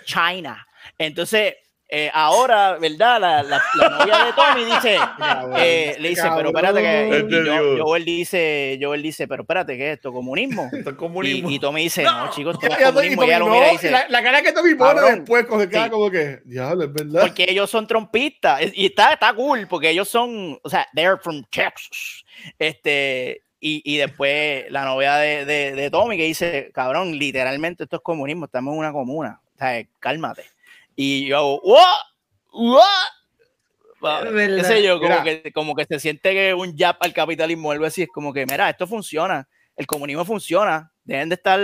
China. Entonces, eh, ahora, ¿verdad? La, la, novia de Tommy dice, [laughs] eh, le dice, pero espérate que este yo, Joel dice, Joel dice, pero espérate, ¿qué es esto? ¿Comunismo? [laughs] Esto comunismo. Y, Tommy dice, no, chicos, esto es comunismo. Y, lo mira y dice, la, cara que Tommy pone después coge queda como que, diablo, es verdad. Porque ellos son trompistas y está, está cool, porque ellos son, o sea, they're from Texas. Este, y, y, después la novia de, de, de, Tommy que dice, cabrón, literalmente esto es comunismo, estamos en una comuna. O sea, cálmate. Y yo, ¿what? ¿Qué sé yo? Como que, como que se siente que un jab al capitalismo, algo así. Es como que, mira, esto funciona. El comunismo funciona. Deben de estar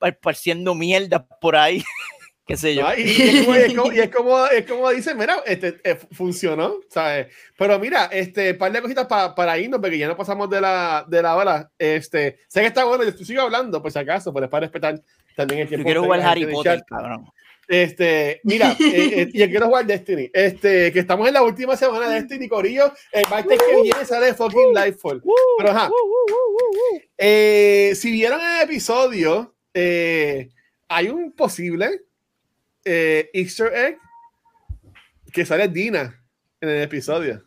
esparciendo mierda por ahí. [laughs] qué sé yo. [laughs] y, es como, y, es como, es como, dicen, mira, este, eh, funcionó, ¿sabes? Pero mira, este, par de cositas para irnos, porque ya no pasamos de la, de la hora. Este, sé que está bueno, yo sigo hablando, por si acaso, pero es para respetar también el tiempo. Yo quiero jugar Harry Potter, cabrón. Este, mira, [laughs] eh, eh, y quiero jugar Destiny. Este, que estamos en la última semana de Destiny, Corillo. El martes que viene sale fucking Lightfall. Pero ajá. Eh, si vieron el episodio, hay un posible Easter egg que sale Dina en el episodio.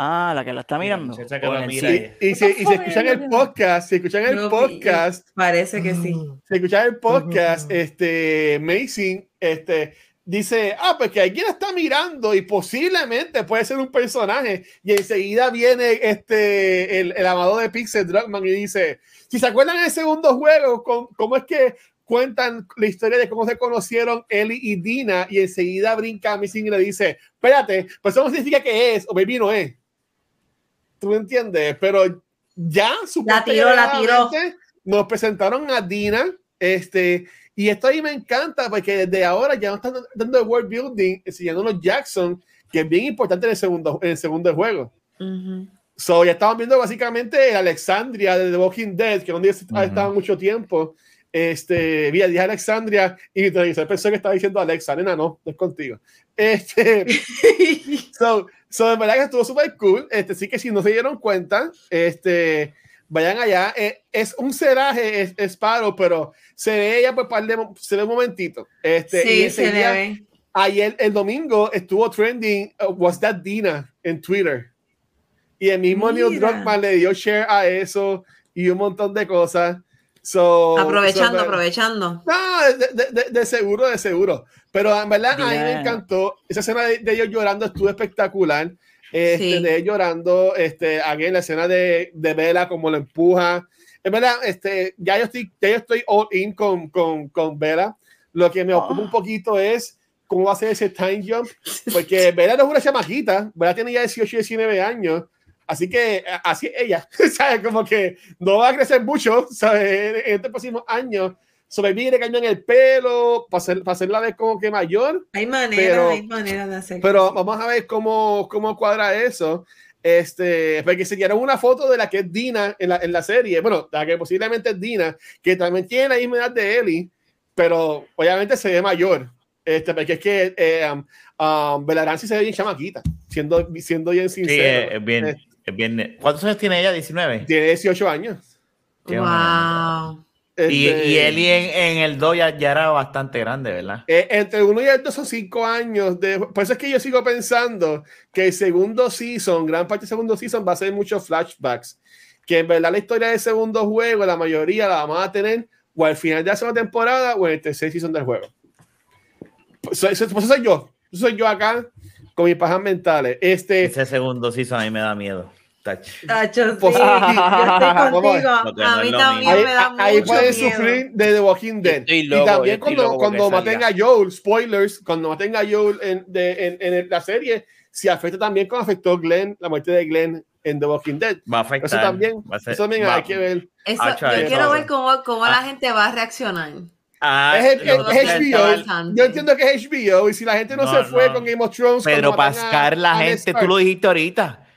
Ah, la que la está mirando. y, si, escuchan el podcast, si escuchan el podcast. Parece que sí. Si escuchan el podcast, este, Amazing, este, dice, ah, pues que alguien está mirando y posiblemente puede ser un personaje. Y enseguida viene este, el, el amado de Pixel Drugman y dice, si se acuerdan el segundo juego, ¿cómo es que cuentan la historia de cómo se conocieron Ellie y Dina? Y enseguida brinca a Missing y le dice, espérate, pues eso no significa que es, o baby no es. ¿Tú me entiendes? Pero ya, la tiró, la tiró. Nos presentaron a Dina, este, y esto ahí me encanta porque desde ahora ya no están dando world building, enseñándonos Jackson, que es bien importante en el segundo, en el segundo juego. So, ya estaban viendo básicamente Alexandria de The Walking Dead, que donde uh estado mucho tiempo. Este, vi dije Alexandria y te pensé que estaba diciendo Alexa, nena, no, no es contigo. Este, [laughs] so, so, verdad que estuvo súper cool. Este, sí que si no se dieron cuenta, este, vayan allá. Eh, es un ceraje, es, es, paro, pero se ve ella por par de, se ve un momentito. Este, sí, y se ve. Ayer, el domingo, estuvo trending uh, Was That Dina en Twitter. Y el mismo Neil Druckmann le dio share a eso y un montón de cosas. So, aprovechando, aprovechando. No, de, de, de, seguro, de seguro. Pero en verdad, a mí me encantó. Esa escena de, ellos llorando estuvo espectacular. Este, De ellos llorando, este, aquí la escena de, de Vela, como lo empuja. En verdad, este, ya yo estoy, ya yo estoy all in con, con, con Vela. Lo que me ocupa un poquito es cómo va a ser ese time jump, porque [laughs] Vela no es una chamaquita, Vela tiene ya 18, 19 años Así que así ella, [laughs] ¿sabes? Como que no va a crecer mucho, ¿sabes? En este próximo año. Sobre mí le cambian el pelo para, hacer, para hacerla ver como que mayor. Hay manera, hay manera de hacer. Pero vamos a ver cómo, cómo cuadra eso. Este, porque se dieron una foto de la que es Dina en la, en la serie. Bueno, la que posiblemente es Dina, que también tiene la misma edad de Ellie, pero obviamente se ve mayor. Este, porque es que eh, um, um se ve bien chamaquita, siendo, siendo bien sincero. Sí, es bien. Este, ¿Cuántos años tiene ella? ¿19? Tiene 18 años. wow. y, este, y Eli en, en el 2 ya, era bastante grande, ¿verdad? Eh, entre uno y el 2 son 5 años. De, por eso es que yo sigo pensando que el segundo season, gran parte del segundo season, va a ser muchos flashbacks. Que en verdad la historia del segundo juego, la mayoría la vamos a tener o al final de la segunda temporada o en el tercer season del juego. Eso soy yo. soy yo acá con mis pajas mentales. Este, Ese segundo season a mí me da miedo. Tacho, sí. a mí también me da Ahí pueden sufrir de The Walking Dead. y también cuando, cuando maten a Joel, spoilers, cuando maten a Joel en, de, en, en, la serie, se afecta también como afectó Glenn, la muerte de Glenn en The Walking Dead. Va a afectar. Eso también, eso también hay que ver. Eso, yo quiero ver cómo, cómo la gente va a reaccionar. Ah, es, HBO. Yo entiendo que es HBO y si la gente no, se fue con Game of Thrones. Pedro Pascal, la gente, tú lo dijiste ahorita.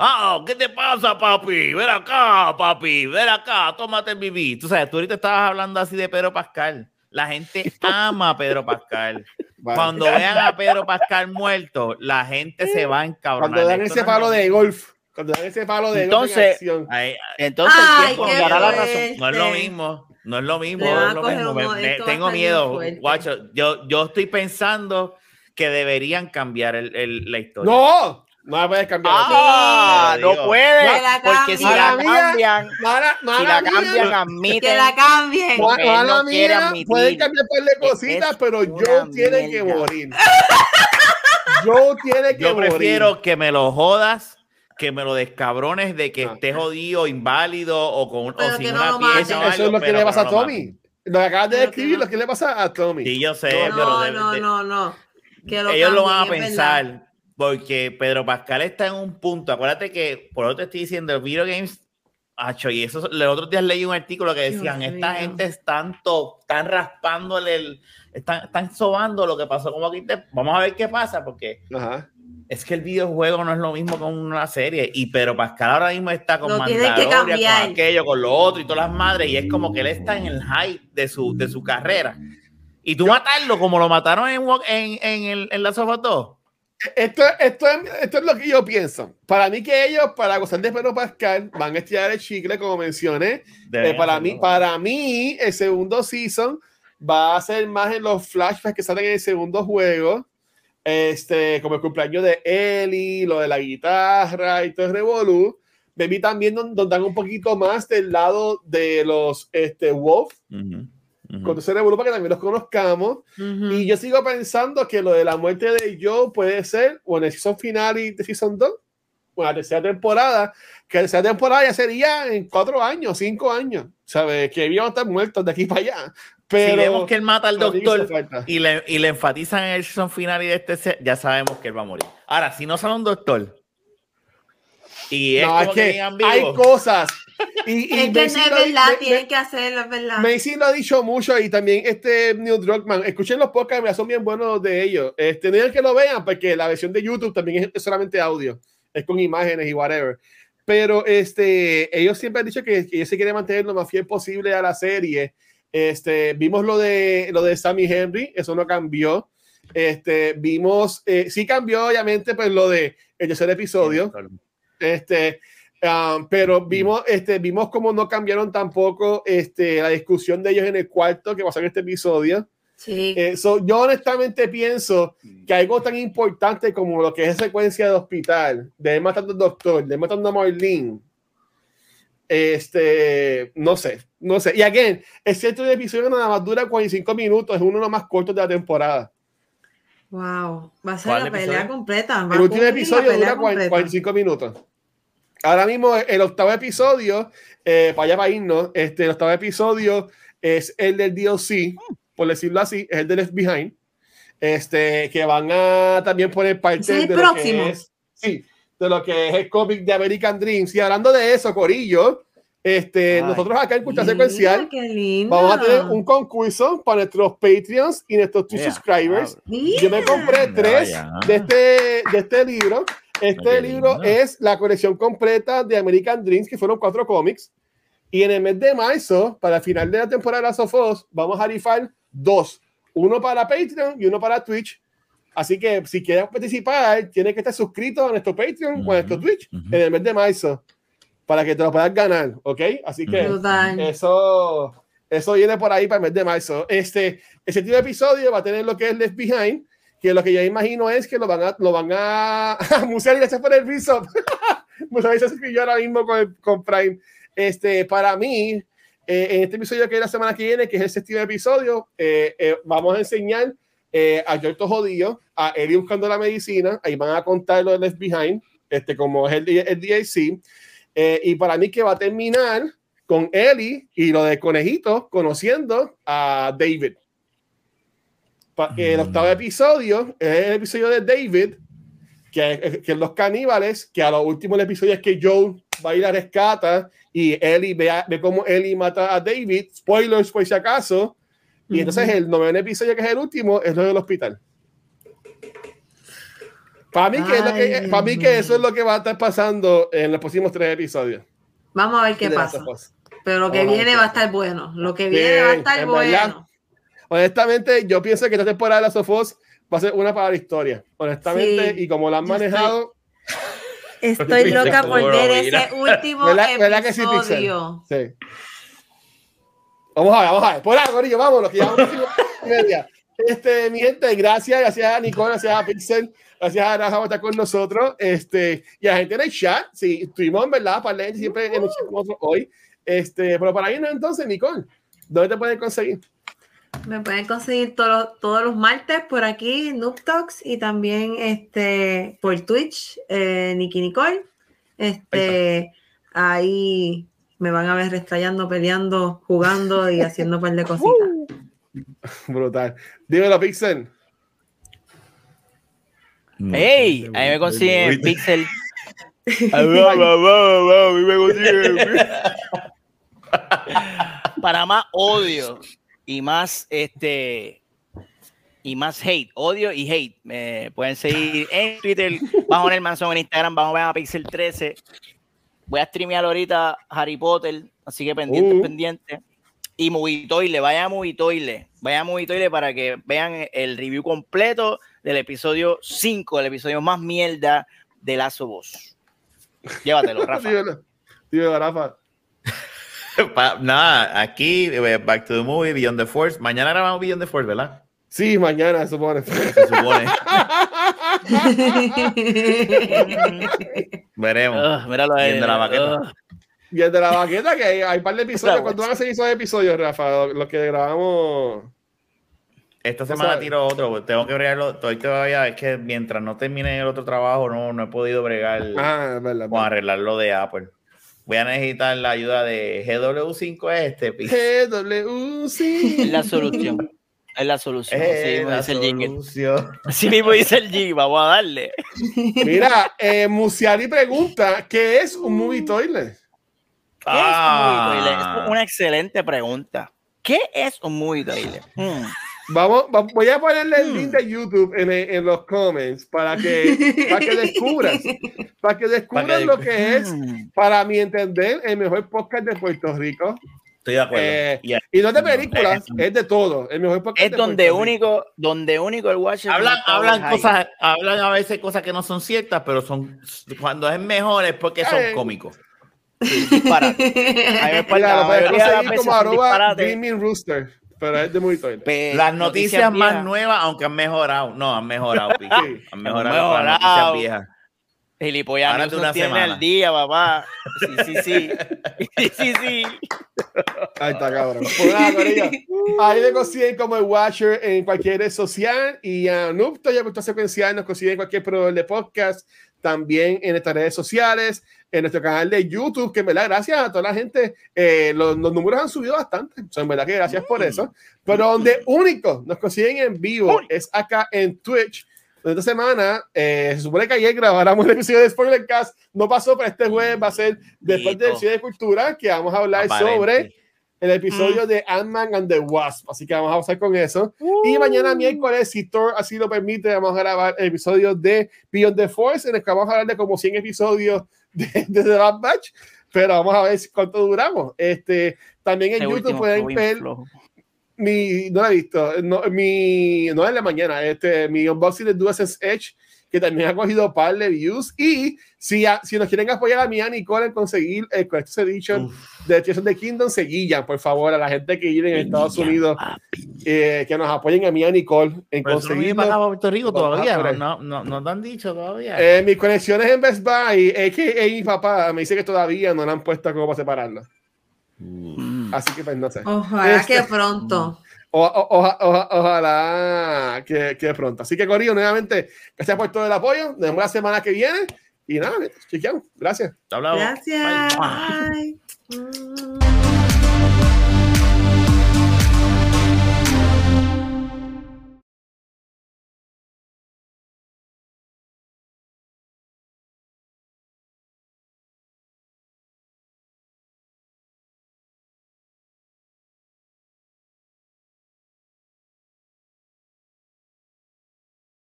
Ah, ¿qué te pasa, papi? Ven acá, papi, ven acá, tómate el bibí. Tú sabes, tú ahorita estabas hablando así de Pedro Pascal. La gente [laughs] ama a Pedro Pascal. Cuando vean a Pedro Pascal muerto, la gente se va a encabronar. Cuando dan ese palo de golf. Cuando dan ese palo de entonces, golf entonces el tiempo dará la razón. No es lo mismo. No es lo mismo. es lo mismo. tengo miedo. Guacho, yo, yo estoy pensando que deberían cambiar el, el, la historia. ¡No! No puedes cambiar. Ah, no puede. Porque si la cambian, si la cambian, admiten. Que la cambien. Mala no mía, pueden cambiar un par de cositas, pero yo tiene que morir. yo tiene que yo morir. Yo prefiero que me lo jodas que me lo descabrones de que esté jodido, inválido o con o sin una pieza. Eso, es lo que le pasa a Tommy. Lo que acabas de describir, lo que le pasa a Tommy. Sí, yo sé, no, pero. no, no, no. ellos lo van a pensar porque Pedro Pascal está en un punto. Acuérdate que, por lo que te estoy diciendo, el video games. Acho, y eso, los otros días leí un artículo que decían: esta gente están, están raspándole, el, están, están sobando lo que pasó como aquí. vamos a ver qué pasa, porque es que el videojuego no es lo mismo con una serie. Y Pedro Pascal ahora mismo está con Mandalorian, con aquello, con lo otro y todas las madres. Y es como que él está en el hype de su, de su carrera. Y tú matarlo como lo mataron en, en, en, el, en la Sofa 2 esto, esto, esto, es lo que yo pienso. Para mí que ellos, para gozar de Pedro Pascal, van a estirar el chicle, como mencioné. Eh, para, mí, para mí, el segundo season va a ser más en los flashbacks que salen en el segundo juego. Este, como el cumpleaños de Ellie, lo de la guitarra y todo el revolú. Baby también donde dan un poquito más del lado de los este, Wolf. Con ese para que también los conozcamos. Y yo sigo pensando que lo de la muerte de Joe puede ser o en el season final y de season 2, o la tercera temporada, que la tercera temporada ya sería en cuatro años, cinco años, ¿sabes? Que íbamos a estar muertos de aquí para allá. Pero si vemos que él mata al doctor y le, y le enfatizan en el season final y de este, ya sabemos que él va a morir. Ahora, si no sale un doctor, y es, no, que, hay cosas. Y, y es que es verdad, tienen que hacerlo, es verdad. Macy lo ha dicho mucho y también este Neil Druckmann. Escuchen los podcasts, me son bien buenos de ellos. Este, no que lo vean porque la versión de YouTube también es solamente audio, es con imágenes y whatever. Pero este, ellos siempre han dicho que, que ellos se quieren mantener lo más fiel posible a la serie. Este, vimos lo de, lo de Sammy Henry, eso no cambió. Este, vimos, eh, sí cambió obviamente pues lo de el tercer episodio. Este, um, pero vimos, este, vimos cómo no cambiaron tampoco este, la discusión de ellos en el cuarto que pasó en este episodio. Sí. Eh, yo honestamente pienso que algo tan importante como lo que es secuencia de hospital, de matando al doctor, de matando a Marlene, este, no sé, no sé. Y again, este episodio nada más dura 45 minutos, es uno de los más cortos de la temporada. Wow, va a ser la pelea completa. el último episodio dura 45 minutos. Ahora mismo el octavo episodio, eh, para allá para irnos, este, el octavo episodio es el del DLC, por decirlo así, es el de Left Behind, este, que van a también poner parte de lo que es, sí, de lo que es el cómic de American Dreams. Y hablando de eso, Corillo, este, nosotros acá en Cultura Secuencial vamos a tener un concurso para nuestros Patreons y nuestros subscribers. Yo me compré tres de este, de este libro. Este libro es la colección completa de American Dreams, que fueron cuatro cómics. Y en el mes de marzo, para el final de la temporada de Sofos, vamos a rifar dos. Uno para Patreon y uno para Twitch. Así que si quieres participar, tienes que estar suscrito a nuestro Patreon o a nuestro Twitch en el mes de marzo para que te lo puedas ganar, ¿ok? Así que eso, eso viene por ahí para el mes de marzo. Este, ese tipo de episodio va a tener lo que es Left Behind, que lo que yo imagino es que lo van a, lo van a, [laughs] musear gracias por el resort. [laughs] Muchas veces escribió ahora mismo con, con Prime. Este, para mí, eh, en este episodio que es la semana que viene, que es el séptimo episodio, eh, eh, vamos a enseñar a Giorgio Jodillo, a Eli buscando la medicina, ahí van a contar lo de Left Behind, este, como es el, el DAC. Eh, y para mí que va a terminar con Ellie y lo de Conejito conociendo a David. El octavo mm. episodio es el episodio de David, que, que los caníbales, que a los últimos episodios es que Joe va a ir a rescata y Ellie ve, ve cómo Ellie mata a David. Spoilers por si acaso. Y entonces el noveno episodio, que es el último, es lo del hospital. Para mí, que, que, para mí que eso es lo que va a estar pasando en los próximos tres episodios. Vamos a ver qué pasa. Pero lo que viene va a estar bueno. Lo que viene va a estar bueno. Honestamente, yo pienso que esta temporada de la Sofos va a ser una para la historia. Honestamente, y como la han manejado. Estoy, loca por ver ese último episodio. sí, sí, Vamos a ver, vamos a ver. Por ahora, vámonos, que ya vamos a Este, mi gente, gracias, gracias a Nicole, gracias a Pixel Gracias a Rafa por estar con nosotros. Este, y a la gente en el chat, sí, estuvimos en verdad para leer siempre en el chat con nosotros hoy. Este, pero para irnos entonces, Nicole, ¿dónde te pueden conseguir? Me pueden conseguir todos todos los martes por aquí, Noob Talks, y también este, por Twitch, eh, Niki Nicole. Este, ahí me van a ver restallando, peleando, jugando y [laughs] haciendo un par de cositas. [laughs] Brutal. Dímelo, Pixel. ¡Ey! Ahí me consiguen Pixel. [laughs] Para más odio y más este y más hate, odio y hate. Me pueden seguir en Twitter, bajo en el manzón en Instagram, vamos a Pixel 13. Voy a streamear ahorita Harry Potter, así que pendiente, uh. pendiente. Y Movitoile, vaya a Movitoile, vaya a Movitoile para que vean el review completo del episodio 5, el episodio más mierda de Lazo Voz. Llévatelo, [laughs] Rafa. Dímelo, Rafa. [laughs] nada, aquí, eh, Back to the Movie, Beyond the Force. Mañana grabamos Beyond the Force, ¿verdad? Sí, mañana se supone. Se supone. [laughs] Veremos. Uh, míralo ahí. la maqueta. Y el de la baqueta, que hay, hay un par de episodios. ¿Cuánto van a seguir esos episodios, Rafa? Los que grabamos. Esta semana tiro otro, tengo que bregarlo estoy todavía, es que mientras no termine el otro trabajo, no, no he podido bregar ah, verdad, con arreglarlo de Apple. Voy a necesitar la ayuda de GW5 este. GW5. Es la solución. Es la solución. Es la solución. Así mismo dice el G, vamos a darle. Mira, eh, Musiali pregunta, ¿qué es un movie toilet? ¿Qué es un movie toilet? Es una excelente pregunta. ¿Qué es un movie toilet? Hmm. Vamos, voy a ponerle el link de YouTube en, en los comments para que, para que descubras, [laughs] para que descubras lo que es, para mi entender, el mejor podcast de Puerto Rico. Estoy de acuerdo. Eh, y no de películas, es de todo. El mejor podcast es donde único, donde único el Watcher. Hablan, hablan cosas, hablan a veces cosas que no son ciertas, pero son cuando es mejor es porque son eh, cómicos. Sí, para. A mí me [laughs] como arroba Rooster pero es de muy Las noticias, más nuevas, aunque han mejorado. No, han mejorado. Sí. Han mejorado, han las noticias viejas. Gilipollas, no tiene al día, papá. Sí, sí, [laughs] sí. sí, sí, Ahí está, cabrón. Pues nada, [laughs] Ahí le consiguen como el Watcher en cualquier red social y a Nupto y a Cultura Secuencial nos consiguen en cualquier proveedor de podcast, también en nuestras redes sociales en nuestro canal de YouTube, que en verdad, gracias a toda la gente, eh, los, los, números han subido bastante, o sea, en verdad que gracias por eso, pero donde único nos consiguen en vivo es acá en Twitch. Esta semana, eh, se supone que ayer grabáramos el episodio de Spoilercast, no pasó, pero este jueves va a ser después del episodio de Cultura, que vamos a hablar sobre el episodio de Ant-Man and the Wasp. Así que vamos a pasar con eso. Y mañana miércoles, si Thor así lo permite, vamos a grabar el episodio de Beyond the Force, en el que vamos a hablar de como 100 episodios de, de The Bad Batch. Pero vamos a ver cuánto duramos. Este, también en YouTube pueden ver mi, no lo he visto, no, mi, no es la mañana, este, mi unboxing de DualSense Edge que también ha cogido par de views. Y si, si nos quieren apoyar a mí, a Nicole, en conseguir el Collector's Edition de Tears of the Kingdom, seguillan, por favor, a la gente que vive en Estados Unidos, eh, que nos apoyen a mí, a Nicole, en conseguir. No a Puerto Rico todavía, no, no, no, te han dicho todavía. Eh, mis conexiones en Best Buy, es que mi papá me dice que todavía no la han puesto como para separarla. Mm. Así que pues no sé. Ojalá que este, pronto. O, ojalá que, que, pronto. Así que, Corillo, nuevamente, gracias por todo el apoyo. Nos vemos la semana que viene. Y nada, chequeamos. Gracias. Gracias. Bye.